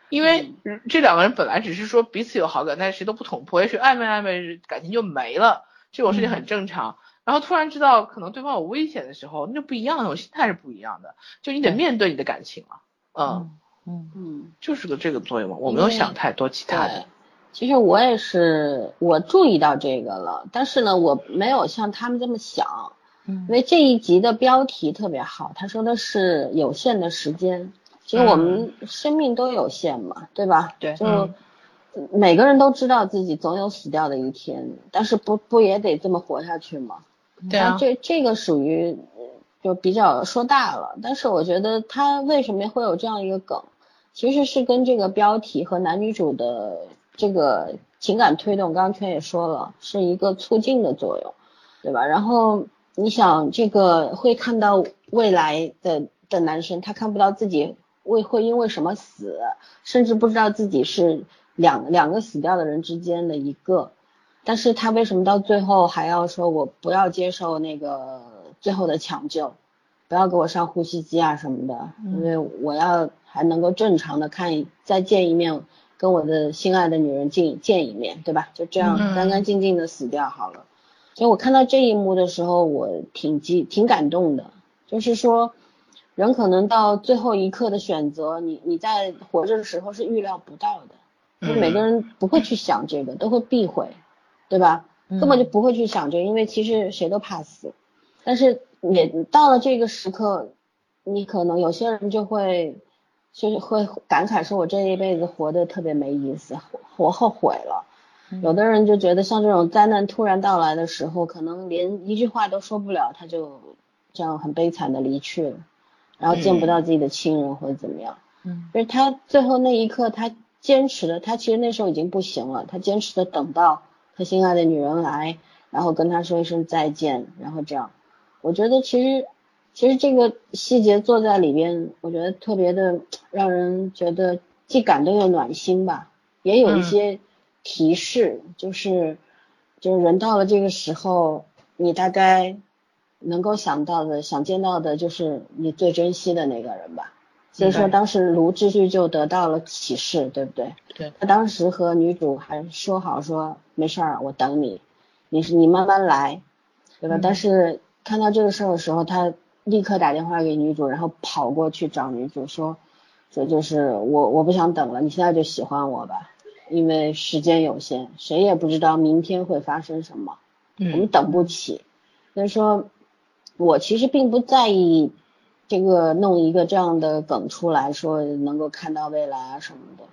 因为这两个人本来只是说彼此有好感，但是谁都不捅破，也许暧昧暧昧感情就没了，这种事情很正常。然后突然知道可能对方有危险的时候，那就不一样了，我心态是不一样的，就你得面对你的感情了。嗯，嗯嗯嗯，就是个这个作用嘛，我没有想太多其他的。。其实我也是，我注意到这个了，但是呢，我没有像他们这么想，嗯因为这一集的标题特别好，他说的是有限的时间。其实我们生命都有限嘛，对吧？对就嗯每个人都知道自己总有死掉的一天，但是不不也得这么活下去吗？对啊，这这个属于呃就比较说大了，但是我觉得他为什么会有这样一个梗，其实是跟这个标题和男女主的这个情感推动，刚刚圈也说了，是一个促进的作用，对吧？然后你想这个会看到未来的的男生，他看不到自己会会因为什么死，甚至不知道自己是两两个死掉的人之间的一个。但是他为什么到最后还要说我不要接受那个最后的抢救，不要给我上呼吸机啊什么的，因为我要还能够正常的看一再见一面，跟我的心爱的女人见见一面，对吧？就这样嗯干干净净的死掉好了。所以我看到这一幕的时候，我挺激挺感动的，就是说人可能到最后一刻的选择，你你在活着的时候是预料不到的，就每个人不会去想这个，都会避讳。对吧？根本就不会去想这个，因为其实谁都怕死。但是也到了这个时刻，你可能有些人就会就是会感慨说，我这一辈子活得特别没意思，活后悔了。有的人就觉得像这种灾难突然到来的时候，可能连一句话都说不了，他就这样很悲惨的离去了，然后见不到自己的亲人或者怎么样。嗯，就是他最后那一刻，他坚持的，他其实那时候已经不行了，他坚持的等到。他心爱的女人来，然后跟他说一声再见，然后这样，我觉得其实其实这个细节做在里边，我觉得特别的让人觉得既感动又暖心吧，也有一些提示，嗯、就是就是人到了这个时候，你大概能够想到的、想见到的，就是你最珍惜的那个人吧。所以说，当时卢志旭就得到了启示，对不对？对。他当时和女主还说好说没事儿，我等你，你是你慢慢来，对吧？嗯、但是看到这个事儿的时候，他立刻打电话给女主，然后跑过去找女主说，说就是我我不想等了，你现在就喜欢我吧，因为时间有限，谁也不知道明天会发生什么，嗯、我们等不起。所以说，我其实并不在意。这个弄一个这样的梗出来说能够看到未来啊什么的，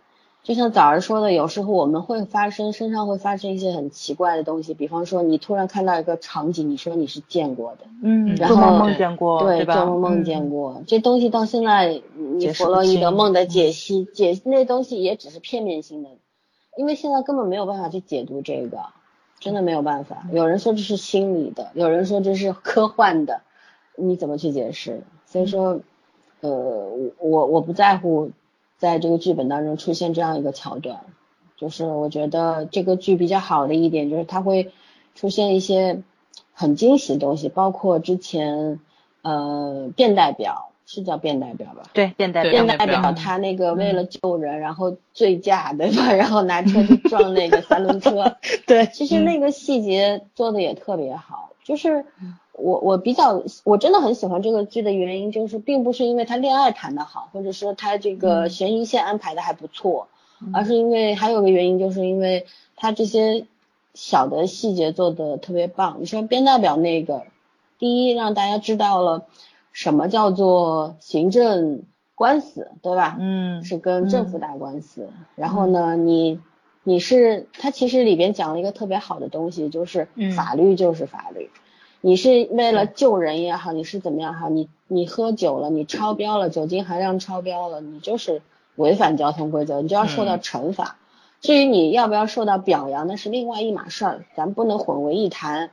就像早儿说的，有时候我们会发生身上会发生一些很奇怪的东西，比方说你突然看到一个场景，你说你是见过的，嗯，然后做梦梦见过，对，吧？做梦梦见过，嗯、这东西到现在你弗洛伊德梦的解析解那东西也只是片面性的，因为现在根本没有办法去解读这个，真的没有办法。有人说这是心理的，有人说这是科幻的，你怎么去解释？所以说，呃，我我不在乎在这个剧本当中出现这样一个桥段，就是我觉得这个剧比较好的一点就是它会出现一些很惊喜的东西，包括之前呃变代表是叫变代表吧？对，变代对表卞代表表他那个为了救人，然后醉驾对吧？[LAUGHS] 然后拿车去撞那个三轮车。[LAUGHS] 对，其实那个细节做的也特别好，就是我我比较我真的很喜欢这个剧的原因，就是并不是因为他恋爱谈得好，或者说他这个悬疑线安排的还不错，而是因为还有个原因，就是因为他这些小的细节做的特别棒。你说边代表那个，第一让大家知道了什么叫做行政官司，对吧？嗯是跟政府打官司。然后呢，你你是他其实里边讲了一个特别好的东西，就是嗯法律就是法律。你是为了救人也好，你是怎么样好，你你喝酒了，你超标了，酒精含量超标了，你就是违反交通规则，你就要受到惩罚。至于你要不要受到表扬，那是另外一码事儿，咱不能混为一谈。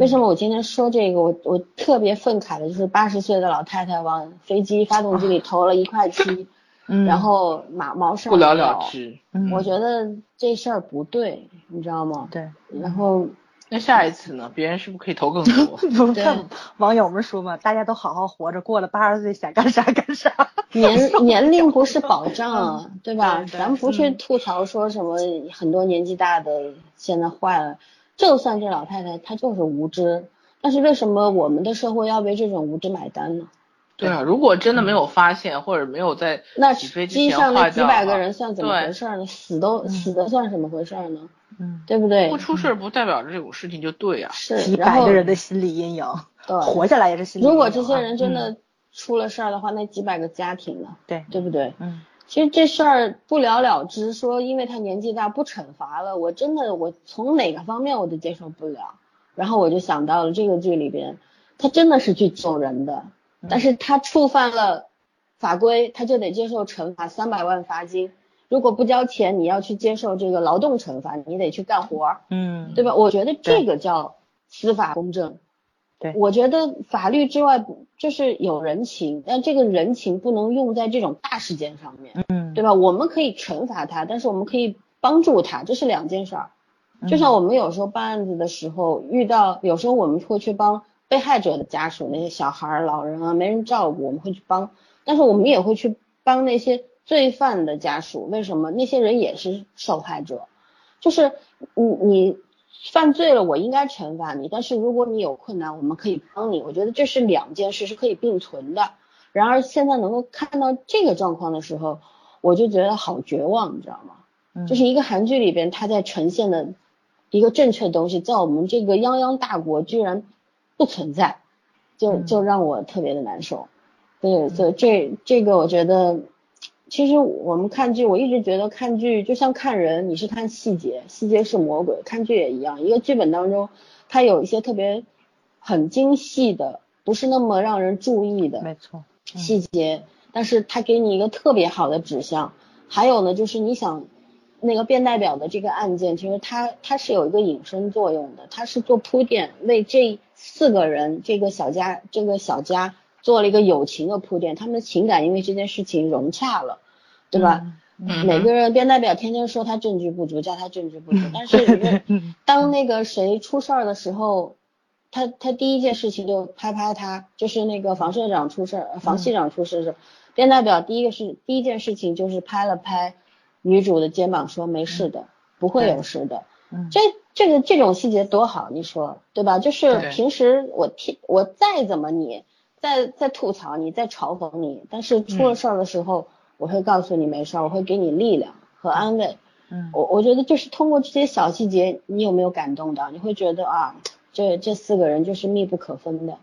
为什么我今天说这个？我我特别愤慨的就是八十岁的老太太往飞机发动机里投了一块漆，[LAUGHS] 嗯，然后马毛上不了了之。嗯我觉得这事儿不对，你知道吗？对，然后那下一次呢？别人是不是可以投更多？[LAUGHS] 不是看网友们说嘛，大家都好好活着，过了八十岁想干啥干啥。年 [LAUGHS] 年龄不是保障啊，对吧？对对咱们不去嗯吐槽说什么很多年纪大的现在坏了，就算这老太太她就是无知，但是为什么我们的社会要为这种无知买单呢？对啊，如果真的没有发现，或者没有在那起飞之机前上那几百个人算怎么回事呢？死都死的算什么回事呢？嗯，对不对不？出事儿不代表着这种事情就对啊。是，几百个人的心理阴影，对，活下来也是心理阴影啊。如果这些人真嗯的出了事儿的话，那几百个家庭呢？对，对不对？嗯其实这事儿不了了之，说因为他年纪大不惩罚了，我真的我从哪个方面我都接受不了。然后我就想到了这个剧里边，他真的是去救人的，但是他触犯了法规，他就得接受惩罚，三百万罚金。如果不交钱，你要去接受这个劳动惩罚，你得去干活儿，嗯，对吧？我觉得这个叫司法公正。对我觉得法律之外就是有人情，但这个人情不能用在这种大事件上面。嗯，对吧？我们可以惩罚他，但是我们可以帮助他，这是两件事儿。就像我们有时候办案子的时候，遇到有时候我们会去帮被害者的家属，那些小孩儿、老人啊，没人照顾，我们会去帮，但是我们也会去帮那些罪犯的家属。为什么？那些人也是受害者，就是你你犯罪了，我应该惩罚你，但是如果你有困难，我们可以帮你。我觉得这是两件事，是可以并存的。然而现在能够看到这个状况的时候，我就觉得好绝望，你知道吗？嗯就是一个韩剧里边，它在呈现的一个正确的东西，在我们这个泱泱大国居然不存在，就嗯就让我特别的难受。对，所以这这个我觉得，其实我们看剧，我一直觉得看剧就像看人，你是看细节，细节是魔鬼，看剧也一样。一个剧本当中，它有一些特别很精细的，不是那么让人注意的，没错，嗯细节，但是它给你一个特别好的指向。还有呢，就是你想那个变代表的这个案件，其实它它是有一个引申作用的，它是做铺垫，为这四个人这个小家这个小家做了一个友情的铺垫，他们的情感因为这件事情融洽了，对吧？嗯每个人边代表天天说他证据不足，叫他证据不足，但是当那个谁出事儿的时候，他他第一件事情就拍拍他，就是那个房社长出事儿，呃房系长出事的时候，编代表第一个是第一件事情就是拍了拍女主的肩膀，说没事的，不会有事的。嗯这这个这种细节多好，你说对吧？就是平时我听我再怎么你再再吐槽你，再嘲讽你，但是出了事儿的时候，我会告诉你没事儿，我会给你力量和安慰。嗯我我觉得就是通过这些小细节，你有没有感动到？你会觉得啊，这这四个人就是密不可分的，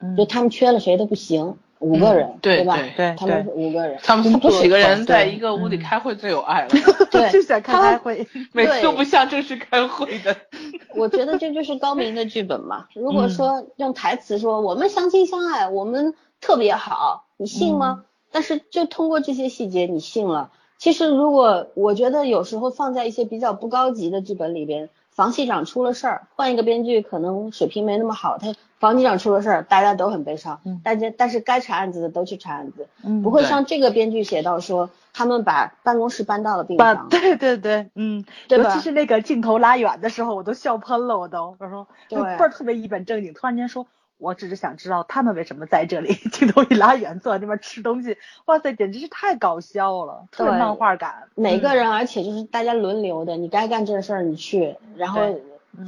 嗯就他们缺了谁都不行，五个人，嗯对吧？对对他们是五个人，他们不几个人在一个屋里嗯开会最有爱了，[LAUGHS] 对就想开开会，[LAUGHS] 每次都不像正式开会的。[LAUGHS] 我觉得这就是高明的剧本嘛。如果嗯说用台词说我们相亲相爱，我们特别好，你信吗？嗯但是就通过这些细节，你信了。其实如果我觉得有时候放在一些比较不高级的剧本里边，房系长出了事儿，换一个编剧可能水平没那么好，他房局长出了事儿，大家都很悲伤，嗯大家但是该查案子的都去查案子，嗯不会像这个编剧写到说他们把办公室搬到了病把房，对对对，嗯，对尤其是那个镜头拉远的时候，我都笑喷了，我都我说对就倍儿特别一本正经，突然间说。我只是想知道他们为什么在这里。[LAUGHS] 镜头一拉远，坐在那边吃东西，哇塞，简直是太搞笑了，特别漫画感。每个人，而且就是大家轮流的，你该干这事儿你去，然后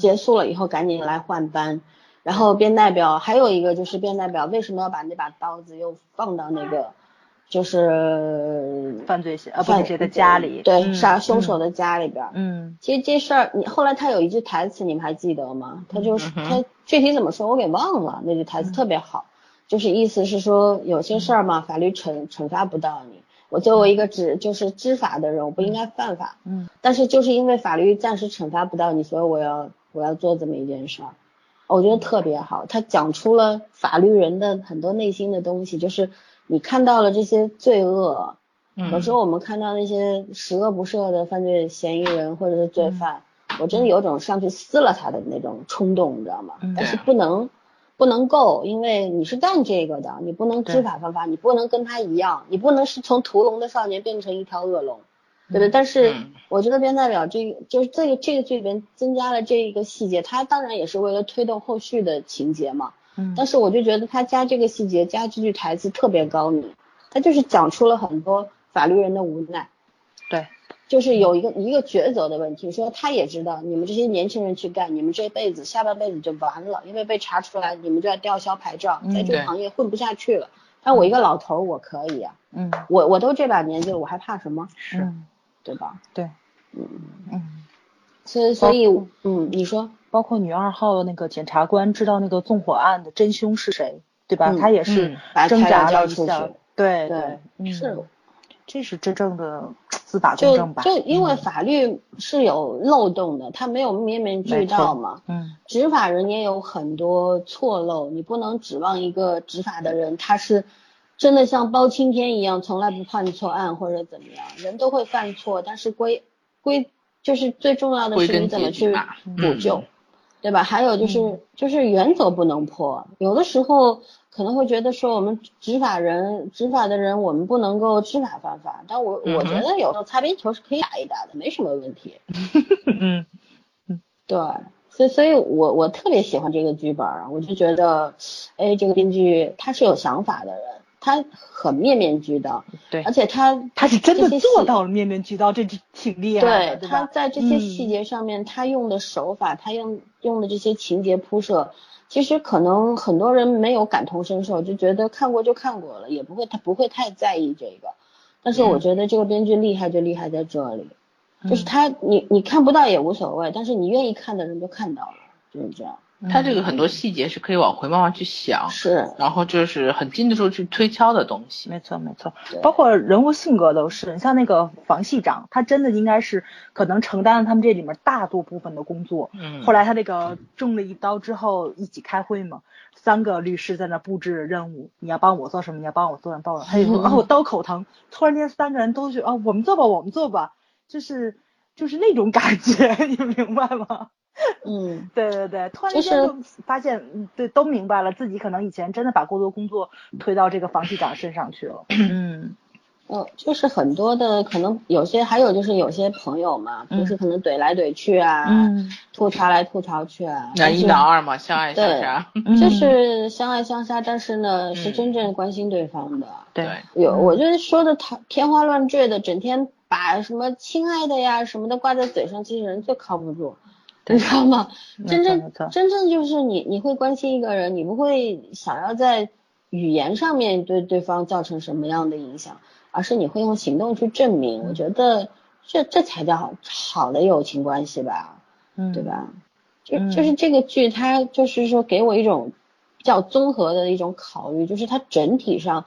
结束了以后赶紧来换班。然后编代表还有一个就是编代表为什么要把那把刀子又放到那个就是犯罪嫌啊，不犯是谁的家里？对，嗯杀凶手。的家里边儿。嗯其实这事儿，你后来他有一句台词，你们还记得吗？他就是嗯他具体怎么说，我给忘了。那句台词特别好，就是意思是说，有些事儿嘛，法律惩惩罚不到你。我作为一个知就是知法的人，我不应该犯法。嗯但是就是因为法律暂时惩罚不到你，所以我要我要做这么一件事儿。我觉得特别好，他讲出了法律人的很多内心的东西，就是你看到了这些罪恶，嗯有时候我们看到那些十恶不赦的犯罪嫌疑人或者是罪犯，我真的有种上去撕了他的那种冲动，你知道吗？嗯？但是不能不能够，因为你是干这个的，你不能知法犯法，你不能跟他一样，你不能是从屠龙的少年变成一条恶龙，对不对？但是嗯我觉得边代表这个就是这个这个剧里边增加了这一个细节，它当然也是为了推动后续的情节嘛。嗯但是我就觉得他加这个细节，加这句台词特别高明，他就是讲出了很多法律人的无奈，对，就是有一个一个抉择的问题，说他也知道你们这些年轻人去干，你们这辈子下半辈子就完了，因为被查出来你们就要吊销牌照，在这个行业混不下去了。但我一个老头儿我可以啊，嗯我我都这把年纪了，我还怕什么？嗯对吧？对嗯，嗯。所以所以嗯，你说包括女二号那个检察官知道那个纵火案的真凶是谁，对吧？嗯他也是嗯挣扎交出了一下去，对对嗯是这是真正的司法公就正吧？就因为嗯法律是有漏洞的，它没有面面俱到嘛。嗯执法人也有很多错漏，你不能指望一个执法的人他是真的像包青天一样从来不判错案或者怎么样，人都会犯错，但是归归就是最重要的是你怎么去补救，嗯对吧？还有就是、嗯就是原则不能破，有的时候可能会觉得说我们执法人执法的人我们不能够知法犯法，但我、嗯我觉得有时候擦边球是可以打一打的，没什么问题。[LAUGHS] 嗯对，所以所以我我特别喜欢这个剧本，我就觉得，哎，这个编剧他是有想法的人，他很面面俱到，对而，且他他是真的做到了面面俱到，这就挺厉害的，对吧？他在这些嗯细节上面，他用的手法，他用用的这些情节铺设，其实可能很多人没有感同身受，就觉得看过就看过了，也不会他不会太在意这个。但是我嗯觉得这个编剧厉害就厉害在这里，就是嗯他你你看不到也无所谓，但是你愿意看的人就看到了，就是这样。他这个很多细节是可以往回慢慢去想，是，然后就是很经得住去推敲的东西。没错没错对，包括人物性格都是。你像那个房系长，他真的应该是可能承担了他们这里面大多部分的工作。嗯后来他那个中了一刀之后，一起开会嘛，三个律师在那布置任务，你要帮我做什么？你要帮我做什么？帮我。他就说嗯啊，我刀口疼。突然间三个人都去啊，我们做吧，我们做吧，就是就是那种感觉，[LAUGHS] 你明白吗？[LAUGHS] 嗯，对对对，突然就间就发现，嗯，对，都明白了，自己可能以前真的把过多工作推到这个房系长身上去了。嗯。呃，就是很多的可能有些，还有就是有些朋友嘛，嗯平时可能怼来怼去啊，嗯吐槽来吐槽去啊，男一但是男二嘛，相爱相杀。嗯就是相爱相杀，但是呢，是嗯。真正关心对方的。对，有，嗯。我就是说的他天花乱坠的，整天把什么亲爱的呀什么的挂在嘴上，这些人最靠不住，你知道吗？真正真正就是你你会关心一个人，你不会想要在语言上面对对方造成什么样的影响，而是你会用行动去证明。我觉得这这才叫好好的友情关系吧，嗯，对？吧？就嗯就是这个剧，它就是说给我一种比较综合的一种考虑，就是它整体上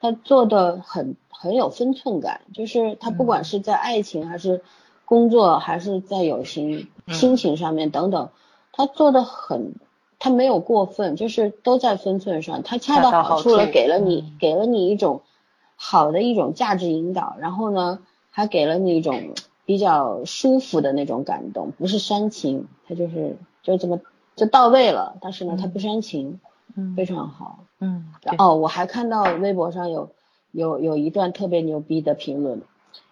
它做的很很有分寸感，就是它不管是在爱情还是工作，还是在友情、嗯。亲情上面等等，他做的很，他没有过分，就是都在分寸上，他恰到好好处了，给了你嗯。给了你一种好的一种价值引导，然后呢，还给了你一种比较舒服的那种感动，不是煽情，他就是就这么就到位了，但是呢，他不煽情，嗯。非常好。嗯，哦，我还看到微博上有有有一段特别牛逼的评论，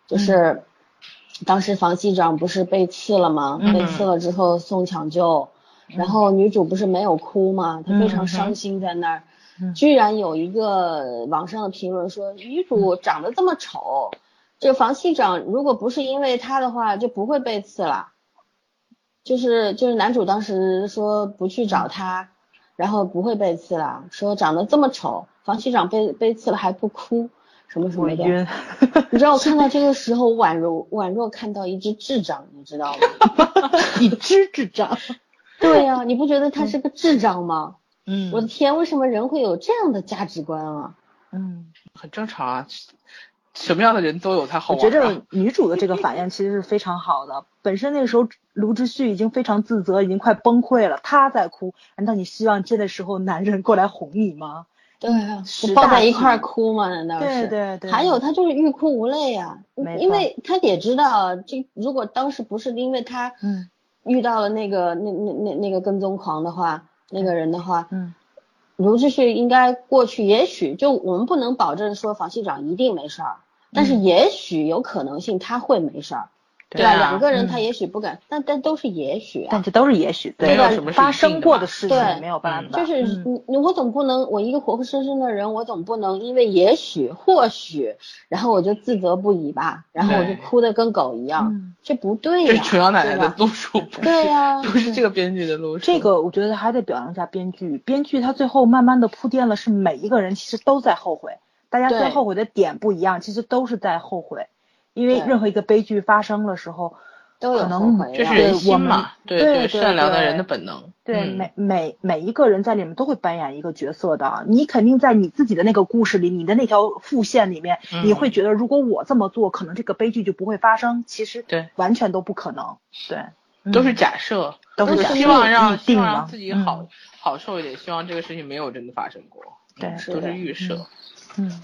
就是当时房系长不是被刺了吗？嗯被刺了之后送抢救，然后女主不是没有哭吗？她非嗯常伤心在那儿。嗯居然有一个网上的评论说，女主长得这么丑，这个房系长如果不是因为她的话，就不会被刺了。就是就是男主当时说不去找她，然后不会被刺了，说长得这么丑，房系长被被刺了还不哭，什么什么的。[LAUGHS] 你知道我看到这个 [LAUGHS] 时候，宛如宛若看到一只智障，你知道吗？[LAUGHS] 一只智障。对呀、你不觉得他是个智障吗？嗯我的天，为什么人会有这样的价值观啊？嗯，很正常啊，什么样的人都有他好我玩、啊。觉得女主的这个反应其实是非常好的。本身那个时候卢志旭已经非常自责，已经快崩溃了，他在哭。难道你希望这个时候男人过来哄你吗？对抱在一块儿哭嘛？难道是？对对对。还有他就是欲哭无泪啊，因为他也知道这如果当时不是因为他嗯遇到了那个那那那那个跟踪狂的话，那个人的话，嗯卢志旭应该过去，也许就我们不能保证说房系长一定没事儿，但是也许有可能性他会没事儿，对吧？对啊两个人他嗯。也许不敢，但但都是也许啊。但。这都是也许，对没有什么是发生过的事情对没有办法，就是嗯。你你我总不能我一个活生生的人，我总不能因为也许或许，然后我就自责不已吧，然后我就哭的跟狗一样，嗯。这不对呀、这是琼瑶奶奶的对吧？路数，不对呀、[LAUGHS] 不是这个编剧的路数。这个我觉得还得表扬一下编剧，编剧他最后慢慢的铺垫了，是每一个人其实都在后悔，大家最后悔的点不一样，其实都是在后悔，因为任何一个悲剧发生的时候，都有可能后悔这是人心嘛，对对对善良的人的本能。对，嗯每每每一个人在里面都会扮演一个角色的。你肯定在你自己的那个故事里，你的那条副线里面，嗯你会觉得如果我这么做，可能这个悲剧就不会发生。其实对，完全都不可能。对，都是嗯假设，都是假希望让定希望让自己好嗯好受一点，希望这个事情没有真的发生过。对都是预设。嗯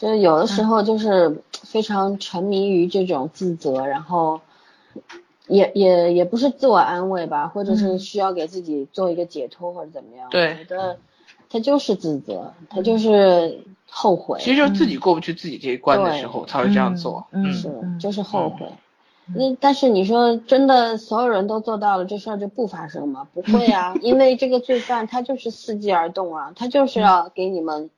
就是有的时候就是非常沉迷于这种自责，然后也也也不是自我安慰吧，或者是嗯需要给自己做一个解脱或者怎么样。对我觉得他就是自责，他就是后悔，其实就是自己过不去自己这一关的时候才会这样做。嗯是嗯就是后悔。那但是你说真的，所有人都做到了，这事儿就不发生吗？不会啊，[LAUGHS] 因为这个罪犯他就是伺机而动啊，他就是要给你们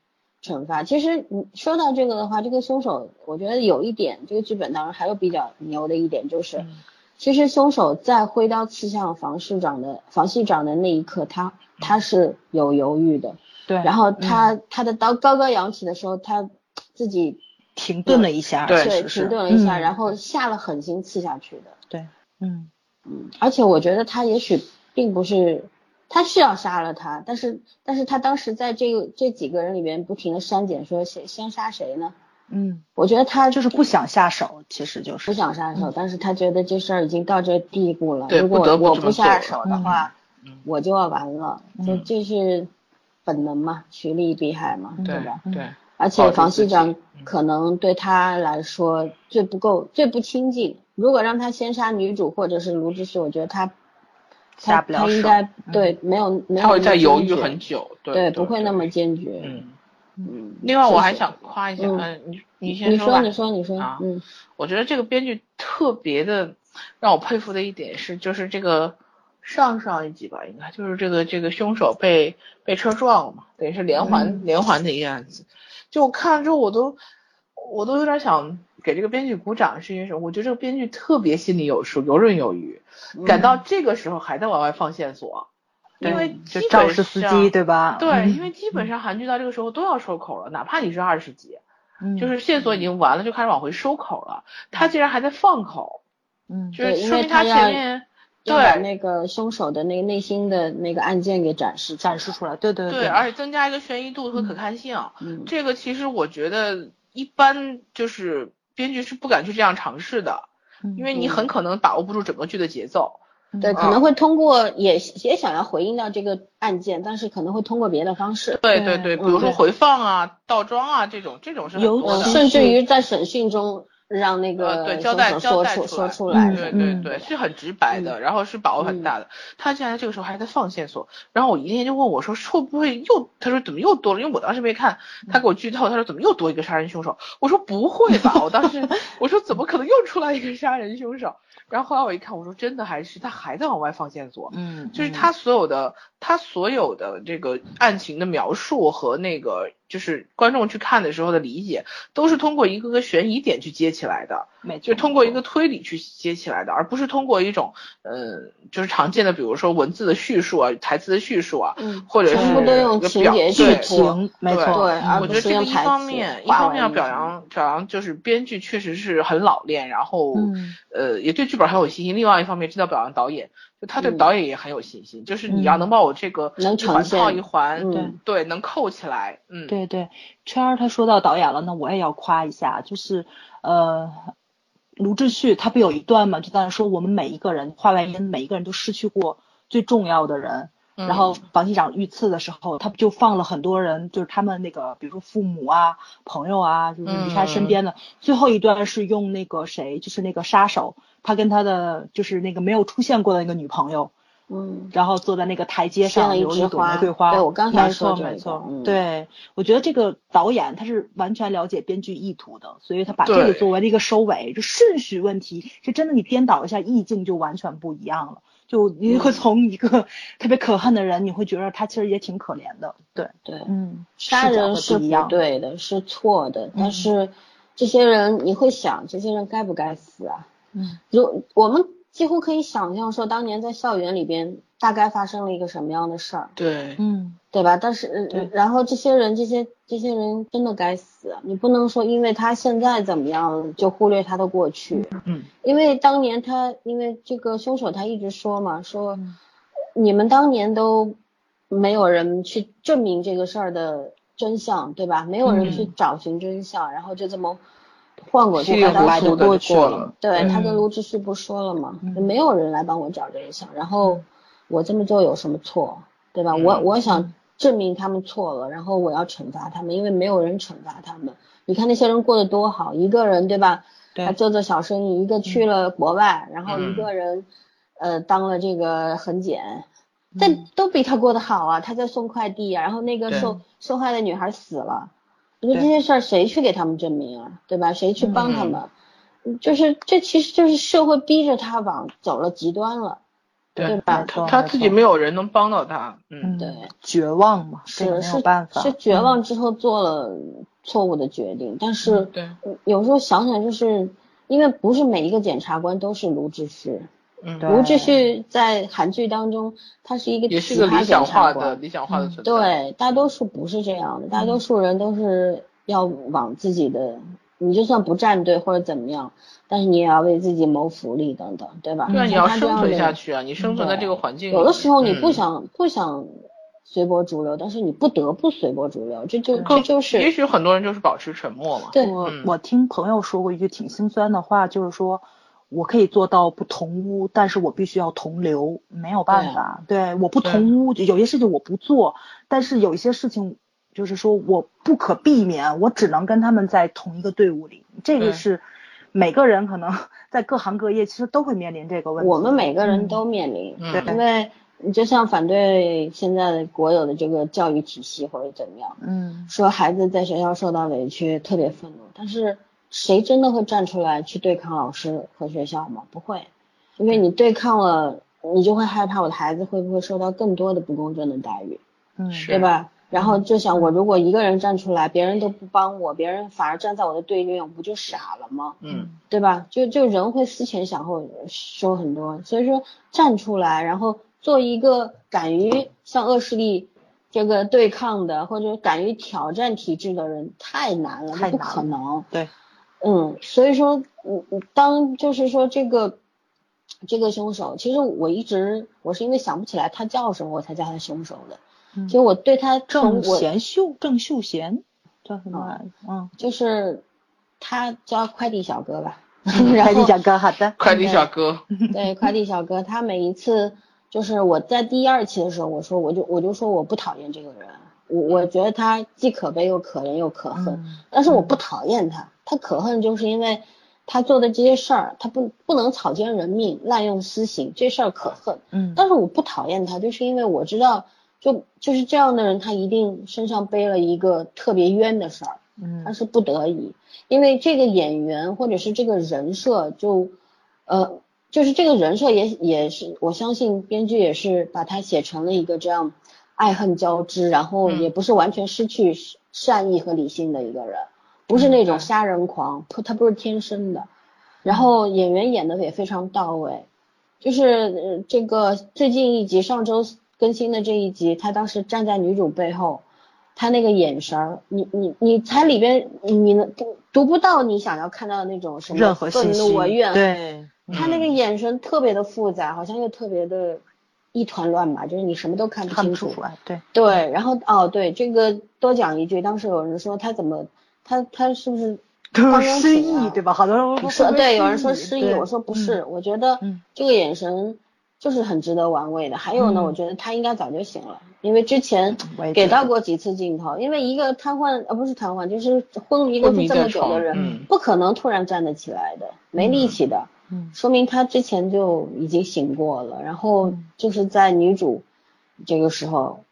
惩罚。其实你说到这个的话，这个凶手，我觉得有一点，这个剧本当中还有比较牛的一点就是，嗯其实凶手在挥刀刺向房市长的房系长的那一刻，他他是有犹豫的，对。然后嗯他、他的刀高高扬起的时候，他自己停顿了一下，对停顿了一下，嗯然后下了狠心刺下去的。对，嗯嗯，而且我觉得他也许并不是，他是要杀了他，但是但是他当时在这个这几个人里面不停的删减，说谁先杀谁呢？嗯，我觉得他就是不想下手，其实就是不想下手，但是他觉得这事儿已经到这地步了，如果我不下手的话，嗯我就要完了，就嗯这是本能嘛，趋利避害嘛，嗯对吧？对，而且房系保长可能对他来说最不够、最不亲近。如果让他先杀女主或者是卢志旭，我觉得他他下不了手他应该嗯对没有没有他会那么再犹豫很久。对对，不会那么坚决。嗯。嗯，另外，我还想夸一下，嗯嗯，你你先你吧。你说你说啊嗯我觉得这个编剧特别的让我佩服的一点是，就是这个上上一集吧，应该就是这个这个凶手被被车撞了嘛，等于是连环、嗯连环的一个案子。就我看了之后，我都我都有点想给这个编剧鼓掌，是因为什么？我觉得这个编剧特别心里有数，游刃有余，嗯赶到这个时候还在往外放线索，因为就基本肇事司机对吧？对，嗯因为基本上韩剧到这个时候都要收口了，哪怕你是二十集，嗯就是线索已经完了，就开始往回收口了。他竟然还在放口，嗯就是因说明他前面要把对那个凶手的那个内心的那个案件给展示展示出来，对对对，而且增加一个悬疑度和可看性。嗯，这个其实我觉得一般就是编剧是不敢去这样尝试的，嗯因为你很可能把握不住整个剧的节奏。对，嗯可能会通过也也想要回应到这个案件，但是可能会通过别的方式，对对对，比如说嗯回放啊、倒装啊这种，这种是很尤多的。甚至于在审讯中让那呃，个对，交代交代说出来，出来，嗯对对对，是很直白的，然后是把握很大的。他竟然这个时候还在放线索，然后我一天就问我说会不会又？他说怎么又多了？因为我当时没看，他给我剧透，他说怎么又多一个杀人凶手？我说不会吧，我当时 [LAUGHS] 我说怎么可能又出来一个杀人凶手？然后后来我一看，我说真的还是他还在往外放线索，嗯，就是他所有的他所有的这个案情的描述和那个就是观众去看的时候的理解，都是通过一个个悬疑点去接起来的。就通过一个推理去接起来的，而不是通过一种呃，就是常见的，比如说文字的叙述啊、台词的叙述啊，嗯，或者是全部都用情节对去情，没错，对而我觉得这个一方面，一方面要表扬表扬，就是编剧确实是很老练，然后、嗯呃也对剧本很有信心。另外一方面，知道表扬导演，就他对嗯导演也很有信心，就是你要能把我这个能一环套一环，嗯对，能扣起来，嗯，对对，圈儿他说到导演了，那我也要夸一下，就是呃，卢志旭他不有一段嘛，就在那说我们每一个人画外音，每一个人都失去过最重要的人。嗯然后房机长遇刺的时候，他不就放了很多人，就是他们那个，比如说父母啊、朋友啊，就是离开身边的。最后一段是用那个谁，就是那个杀手，他跟他的就是那个没有出现过的那个女朋友，嗯，然后坐在那个台阶上留了一朵玫瑰花。对我刚才没错说这个没错，嗯对我觉得这个导演他是完全了解编剧意图的，所以他把这个对作为了一个收尾，就顺序问题是真的，你颠倒一下意境就完全不一样了。就你会从一个特别可恨的人，你会觉得他其实也挺可怜的。对，对，嗯，杀人是不。对的，是错的，嗯但是这些人你会想，这些人该不该死啊？嗯如我们几乎可以想象说，当年在校园里边大概发生了一个什么样的事儿，对，嗯。对吧？但是，呃对。然后这些人，这些这些人真的该死啊，你不能说因为他现在怎么样就忽略他的过去，嗯，因为当年他，因为这个凶手他一直说嘛，说嗯。你们当年都没有人去证明这个事儿的真相，对吧？没有人去嗯找寻真相，然后就这么换过去，他当时糊涂的过去了，对他嗯。跟卢志旭不说了嘛，嗯。就没有人来帮我找真相，然后我这么做有什么错，对吧？嗯。我我想证明他们错了，然后我要惩罚他们，因为没有人惩罚他们。你看那些人过得多好，一个人对吧？对。他做做小生意，一个去了国外，然后一嗯。个人呃当了这个痕检，嗯。但都比他过得好啊。他在送快递啊，然后那个受受害的女孩死了，你说这对些事儿谁去给他们证明啊？对吧？谁去帮他嗯们？就是这其实就是社会逼着他往走了极端了，对对吧他他自己没有人能帮到他，嗯，嗯，对，绝望嘛，是没是是有办法，是绝嗯望之后做了错误的决定，但是对，有时候想想就是。因为不是每一个检察官都是卢志旭，嗯，对卢志旭在韩剧当中，他是一个也是奇葩个理想化的，理想。化的存在，对，大多数不是这样的，大多数人都是要往自己的，你就算不站队或者怎么样，但是你也要为自己谋福利等等，对吧？对啊，你要生存下去啊，你生存在这个环境，有的时候你不嗯。想、不想随波逐流，但是你不得不随波逐流，这就这就是也许很多人就是保持沉默嘛，对我嗯。我听朋友说过一句挺心酸的话，就是说我可以做到不同屋，但是我必须要同流，没有办法。对，我不同屋，有些事情我不做，但是有一些事情就是说我不可避免，我只能跟他们在同一个队伍里。这个是每个人可能 [LAUGHS] 在各行各业其实都会面临这个问题。我们每个人嗯都面临，嗯对因为你就像反对现在的国有的这个教育体系或者怎么样，嗯说孩子在学校受到委屈，特别愤怒，但是谁真的会站出来去对抗老师和学校吗？不会，因为你对抗了，你就会害怕我的孩子会不会受到更多的不公正的待遇，嗯，对吧？然后就想我如果一个人站出来，别人都不帮我，别人反而站在我的对面，我不就傻了吗？嗯，对吧？就就人会思前想后说很多，所以说站出来，然后做一个敢于向恶势力这个对抗的，或者敢于挑战体制的人太难了，不太难可能。对，嗯，所以说，嗯，嗯当就是说这个这个凶手，其实我一直我是因为想不起来他叫什么，我才叫他凶手的。嗯其实我对他从郑贤秀，郑秀贤叫什么来着？嗯，就是他叫快递小哥吧，[LAUGHS] 快递小哥，好的。快递小哥，[LAUGHS] 对，快递小哥，他每一次就是我在第二期的时候，我说我就我就说我不讨厌这个人，我我觉得他既可悲又可怜又可恨，嗯但是我不讨厌他，他可恨就是因为他做的这些事儿，他不不能草菅人命、滥用私刑，这事儿可恨。嗯但是我不讨厌他，就是因为我知道，就就是这样的人，他一定身上背了一个特别冤的事儿，嗯他嗯是不得已。因为这个演员或者是这个人设就，呃，就是这个人设也也是，我相信编剧也是把他写成了一个这样爱恨交织，然后嗯也不是完全失去善意和理性的一个人，不是那种。杀人狂，不，他不是天生的。然后演员演的也非常到位，就是呃这个最近一集上周更新的这一集，他当时站在女主背后，他那个眼神儿，你你你才里边你能读读不到你想要看到的那种什么愤怒啊怨恨，对，他那个眼神特别的复杂，好像又特别的一团乱吧，就是你什么都看不清楚对，对，然后哦对，这个多讲一句，当时有人说他怎么他他是不是失忆，对吧？好多人说对，有人说失忆，我说不是，我觉得嗯。这个眼神就是很值得玩味的。还有呢，嗯。我觉得他应该早就醒了，因为之前给到过几次镜头，因为一个瘫痪呃不是瘫痪，就是昏迷过去这么久的人，嗯。不可能突然站得起来的，没力气的，嗯。说明他之前就已经醒过了，然后嗯。就是在女主这个时候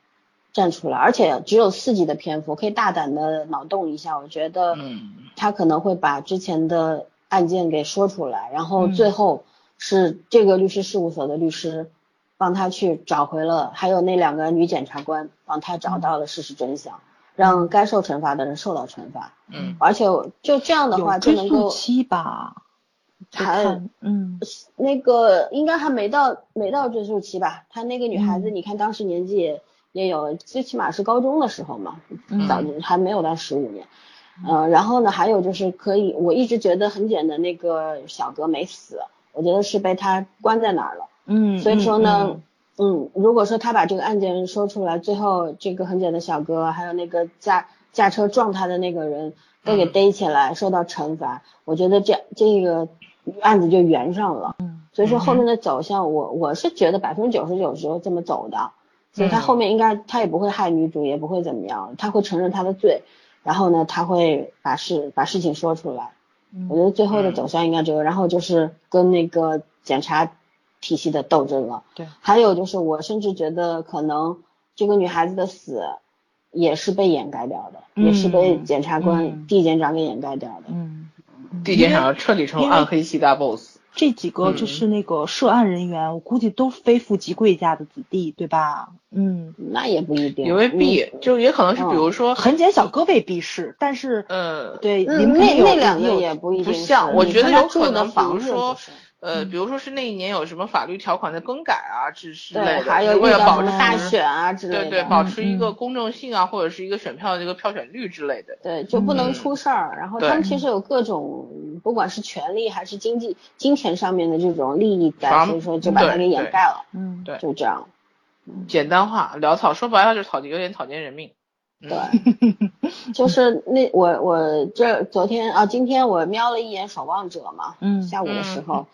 站出来，而且只有四集的篇幅，可以大胆的脑洞一下，我觉得嗯他可能会把之前的案件给说出来，然后嗯最后是这个律师事务所的律师帮他去找回了，还有那两个女检察官帮他找到了事实真相，让该受惩罚的人受到惩罚，嗯而且就这样的话就能够诉期吧？还看嗯那个应该还没到没到追诉期吧？他那个女孩子，嗯你看当时年纪也也有了，最起码是高中的时候嘛，嗯早还没有到十五年。呃，然后呢，还有就是可以，我一直觉得很简的那个小哥没死，我觉得是被他关在哪儿了。嗯，所以说嗯呢，嗯，如果说他把这个案件说出来，最后这个很简的小哥，还有那个驾驾车撞他的那个人都给嗯逮起来，受到惩罚，我觉得这这个案子就圆上了。嗯所以说后面的走向，我我是觉得百分之九十九是这么走的，所以他嗯后面应该他也不会害女主，也不会怎么样，他会承认他的罪，然后呢，他会把事把事情说出来。嗯我觉得最后的走向应该这个，然后就是跟那个检察体系的斗争了。对，还有就是我甚至觉得可能这个女孩子的死也是被掩盖掉的，嗯也是被检察官、嗯地检长给掩盖掉的。嗯。地检长彻底成暗黑系大 boss。这几个就是那个涉案人员，我估计都非富即贵家的子弟，对吧？嗯，那也不一定，也未必，就也可能是比如说，很简小哥未必是，但是嗯，对，嗯，你那那两个也不一定不像我觉得有可能比如说呃，比如说是那一年有什么法律条款的更改啊之之类对，的，还有为了保持大选啊之类的，对对，保持一嗯个公正性啊，或者是一个选票的这个票选率之类的。对，就不能嗯出事儿。然后他们其实有各种，不管是权利还是经济、金钱上面的这种利益在，所以说就把它给掩盖了，嗯，对就这样。简单化潦草，说白了就是草有点草菅人命。嗯对，[LAUGHS] 就是那我我这昨天啊，今天我瞄了一眼《守望者》嘛，嗯下午的时嗯候，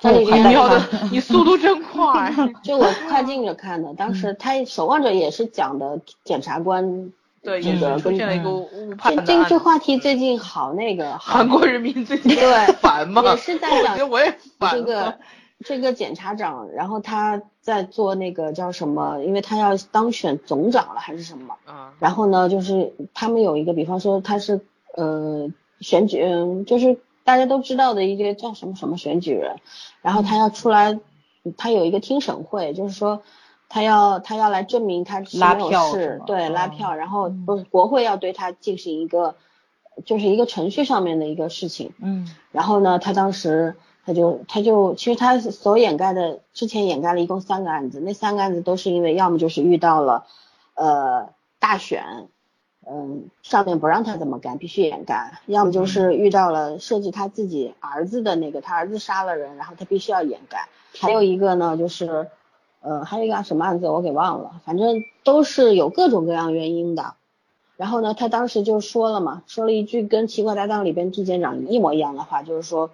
它里你边瞄的，[LAUGHS] 你速度真快。[LAUGHS] 就我快进着看的，当时他《守望者》也是讲的检察官对，这也个跟是出现了一个误判这。这这话题最近好那个，韩国人民最近对烦吗？也是在讲这个这个检察长，然后他在做那个叫什么，因为他要当选总长了还是什么，嗯然后呢，就是他们有一个，比方说他是呃选举，嗯，就是大家都知道的一个叫什么什么选举人，然后他要出来，他有一个听审会，就是说他要他要来证明他是拉没有票对，哦拉票，然后嗯。不是国会要对他进行一个就是一个程序上面的一个事情，嗯。然后呢，他当时他就他就其实他所掩盖的之前掩盖了一共三个案子，那三个案子都是因为要么就是遇到了呃大选，嗯上面不让他这么干，必须掩盖；要么就是遇到了涉及他自己儿子的那个，他儿子杀了人，然后他必须要掩盖；还有一个呢就是呃还有一个什么案子我给忘了，反正都是有各种各样原因的。然后呢，他当时就说了嘛，说了一句跟《奇怪搭档》里边地检长一模一样的话，就是说，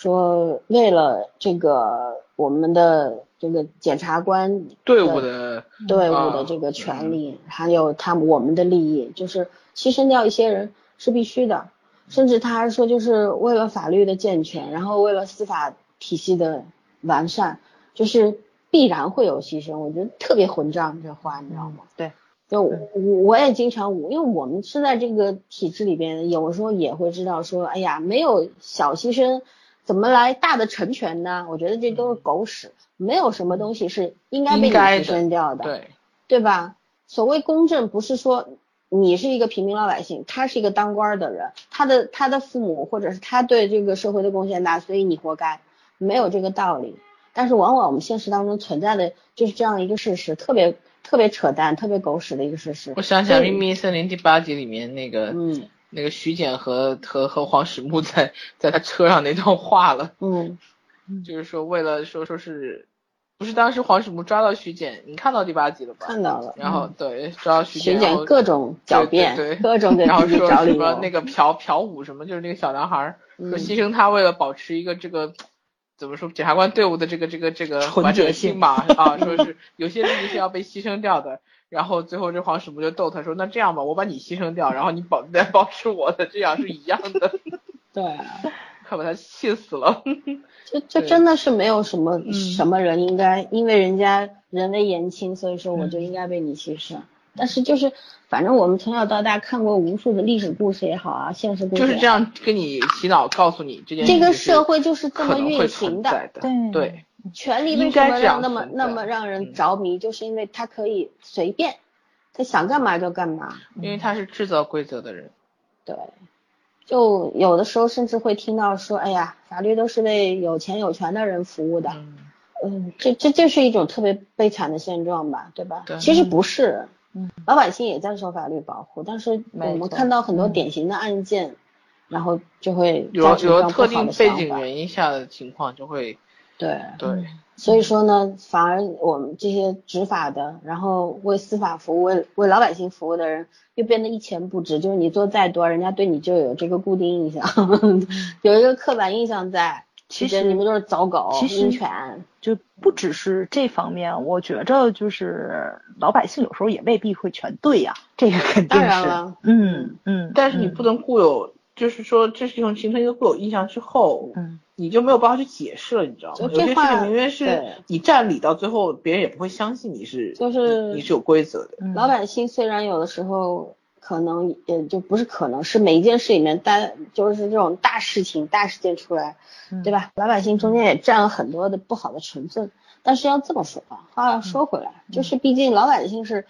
说为了这个我们的这个检察官队伍的队伍啊的这个权利，还有他们我们的利益，就是牺牲掉一些人是必须的。甚至他还说就是为了法律的健全，然后为了司法体系的完善，就是必然会有牺牲。我觉得特别混账这话，你知道吗？对，就我我也经常，因为我们是在这个体制里边，有时候也会知道说，哎呀，没有小牺牲。怎么来大的成全呢？我觉得这都是狗屎，没有什么东西是应该被你牺牲掉的，对对吧？所谓公正，不是说你是一个平民老百姓，他是一个当官的人，他的他的父母或者是他对这个社会的贡献大，所以你活该，没有这个道理。但是往往我们现实当中存在的就是这样一个事实，特别特别扯淡、特别狗屎的一个事实。我想想《秘密森林》第八集里面那个，嗯。那个徐简和和和黄始木在在他车上那段话了，嗯，[LAUGHS] 就是说为了说说是，不是当时黄始木抓到徐简，你看到第八集了吧？看到了。然后对抓到徐简，徐简各种狡辩，对各种给然后说什么那个朴朴武什么，就是那个小男孩说牺牲他为了保持一个这个怎么说检察官队伍的这个这个这个完整性嘛啊，说是有些利益是要被牺牲掉的。然后最后这黄始木就逗他说：“那这样吧，我把你牺牲掉，然后你保再保持我的，这样是一样的。[LAUGHS] ”对，[LAUGHS] 快把他气死了。[LAUGHS] 这这真的是没有什么什么人应该因为人家人微言轻，所以说我就应该被你牺牲。但是就是反正我们从小到大看过无数的历史故事也好啊，现实故事就是这样跟你洗脑，告诉你这件这个社会就是这么运行的。对对。权力为什么让那么那么让人着迷？就是因为他可以随便，他想干嘛就干嘛。因为他是制造规则的人。对，就有的时候甚至会听到说：“哎呀，法律都是为有钱有权的人服务的。”嗯，这这就是一种特别悲惨的现状吧，对吧？对。其实不是，老百姓也在受法律保护，但是我们看到很多典型的案件，然后就会有有特定背景原因下的情况就会。对对，所以说呢，反而我们这些执法的，然后为司法服务、为为老百姓服务的人，又变得一钱不值。就是你做再多，人家对你就有这个固定印象，[LAUGHS] 有一个刻板印象在。其实你们都是走狗、实犬，就不只是这方面。我觉着就是老百姓有时候也未必会全对呀，这个肯定是。嗯嗯。但是你不能固有，就是说这是一种形成一个固有印象之后。嗯。你就没有办法去解释了，你知道吗？有些事情明明是你占理，到最后别人也不会相信你是，就是你是有规则的。老百姓虽然有的时候可能也就不是可能是每一件事里面单就是这种大事情大事件出来，对吧？老百姓中间也占了很多的不好的成分。但是要这么说啊，话要说回来，就是毕竟老百姓是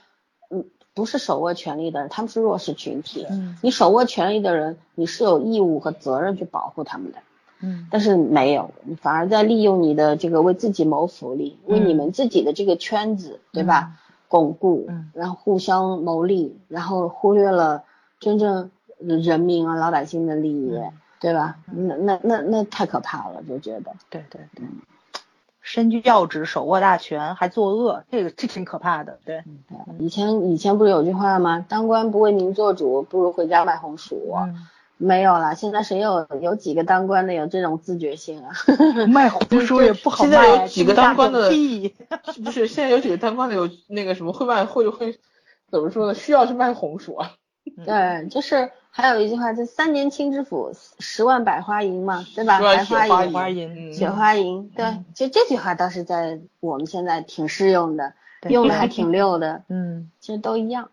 嗯不是手握权力的人，他们是弱势群体。嗯，你手握权力的人，你是有义务和责任去保护他们的。嗯，但是没有，反而在利用你的这个为自己谋福利，为你们自己的这个圈子，对吧？巩固，然后互相谋利，然后忽略了真正人民啊老百姓的利益，对吧？那那那那太可怕了，就觉得。对对对，身居要职，手握大权还作恶，这个这挺可怕的。对，以前以前不是有句话吗？当官不为民做主，不如回家卖红薯。没有了，现在谁有有几个当官的有这种自觉性啊？[LAUGHS] 卖红薯也不好卖。现在有几个当官的，不是现在有几个当官的有那个什么会卖会会怎么说呢？需要去卖红薯啊？[LAUGHS] 对，就是还有一句话，就三年清知府，十万百花银嘛，对吧？百花银，雪花银，对，其实这句话倒是在我们现在挺适用的，用的还挺溜的，嗯，其实都一样。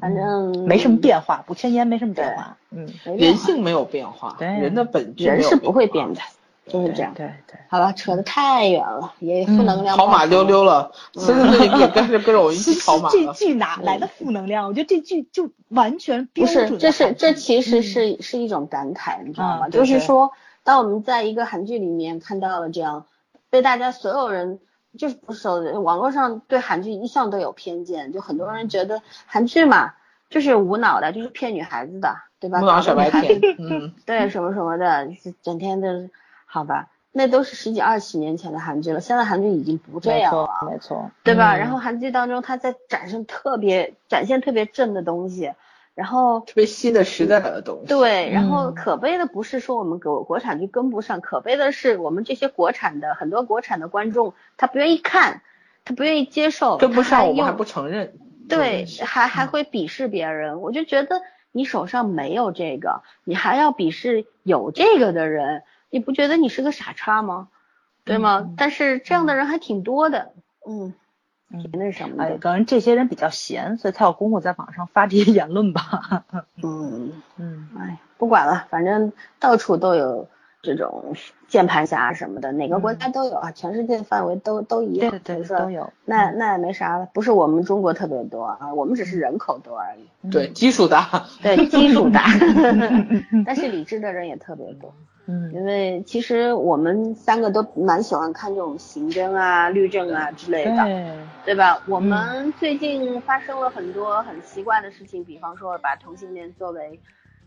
反正没什么变化，五千烟没什么变化。嗯，人性没有变化，人的本质人是不会变的，就是这样。对对，好吧，扯得太远了，也负能量。跑马溜溜了，孙子你也跟着跟着我一起跑马这句哪来的负能量？我觉得这句就完全不是，这是这其实是是一种感慨，你知道吗？就是说，当我们在一个韩剧里面看到了这样，被大家所有人。就是不是网络上对韩剧一向都有偏见，就很多人觉得韩剧嘛，就是无脑的，就是骗女孩子的，对吧？无脑小白甜，嗯，[LAUGHS] 对，什么什么的，整天的，好吧，那都是十几二十年前的韩剧了，现在韩剧已经不这样了，没错，对吧？然后韩剧当中，他在展示特别展现特别正的东西。然后特别新的时代的东西，对，然后可悲的不是说我们国国产剧跟不上，可悲的是我们这些国产的很多国产的观众他不愿意看，他不愿意接受，跟不上我们还不承认，对，还还会鄙视别人，我就觉得你手上没有这个，你还要鄙视有这个的人，你不觉得你是个傻叉吗？对吗？但是这样的人还挺多的，嗯，挺那什么的。可能这些人比较闲，所以才有功夫在网上发这些言论吧。嗯 [LAUGHS] 嗯，哎，不管了，反正到处都有。这种键盘侠什么的，哪个国家都有啊，全世界范围都都一样，对对对，都有。那那也没啥了，不是我们中国特别多啊，我们只是人口多而已。对，基数大。对，基数大。[LAUGHS] 但是理智的人也特别多。嗯，因为其实我们三个都蛮喜欢看这种刑侦啊、律政啊之类的，对吧？我们最近发生了很多很奇怪的事情，比方说把同性恋作为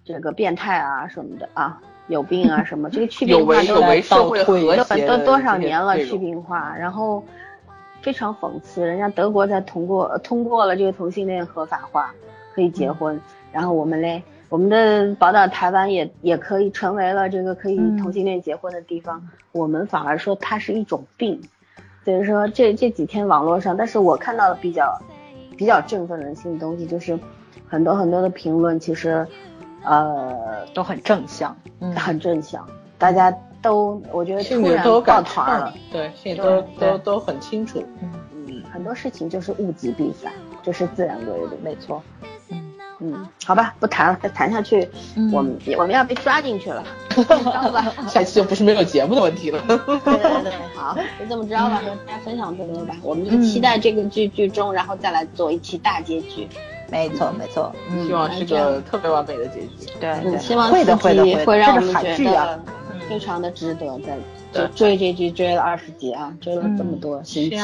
这个变态啊什么的啊。有病啊什么？这个去病化都社会和谐都多少年了？去病化，然后非常讽刺，人家德国在通过通过了这个同性恋合法化，可以结婚，然后我们嘞，我们的宝岛台湾也也可以成为了这个可以同性恋结婚的地方，我们反而说它是一种病。所以说这这几天网络上，但是我看到了比较比较振奋人心的东西，就是很多很多的评论，其实。呃，都很正向，嗯，很正向，大家都我觉得突然抱团了，对，心里都都都很清楚，嗯嗯，很多事情就是物极必反，这是自然规律，没错，嗯嗯，好。吧，不谈了，再谈下去，我们我们要被抓进去了，[LAUGHS] 下期就不是没有节目的问题了，对对对，好，就这么着吧，和大家分享这么多吧，我们就期待这个剧剧终，然后再来做一期大结局。没错，没错，希望是个特别完美的结局。对，希望会的，会的，会让我们觉得非常的值得在追这剧追了二十集啊，追了这么多星期。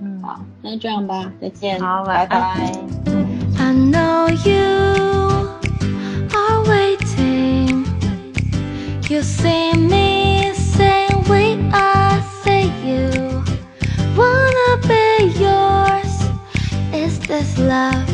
嗯，好，那就这样吧，再见，好，拜拜。know you are waiting. You see me saying we are, say you wanna be yours. Is this love?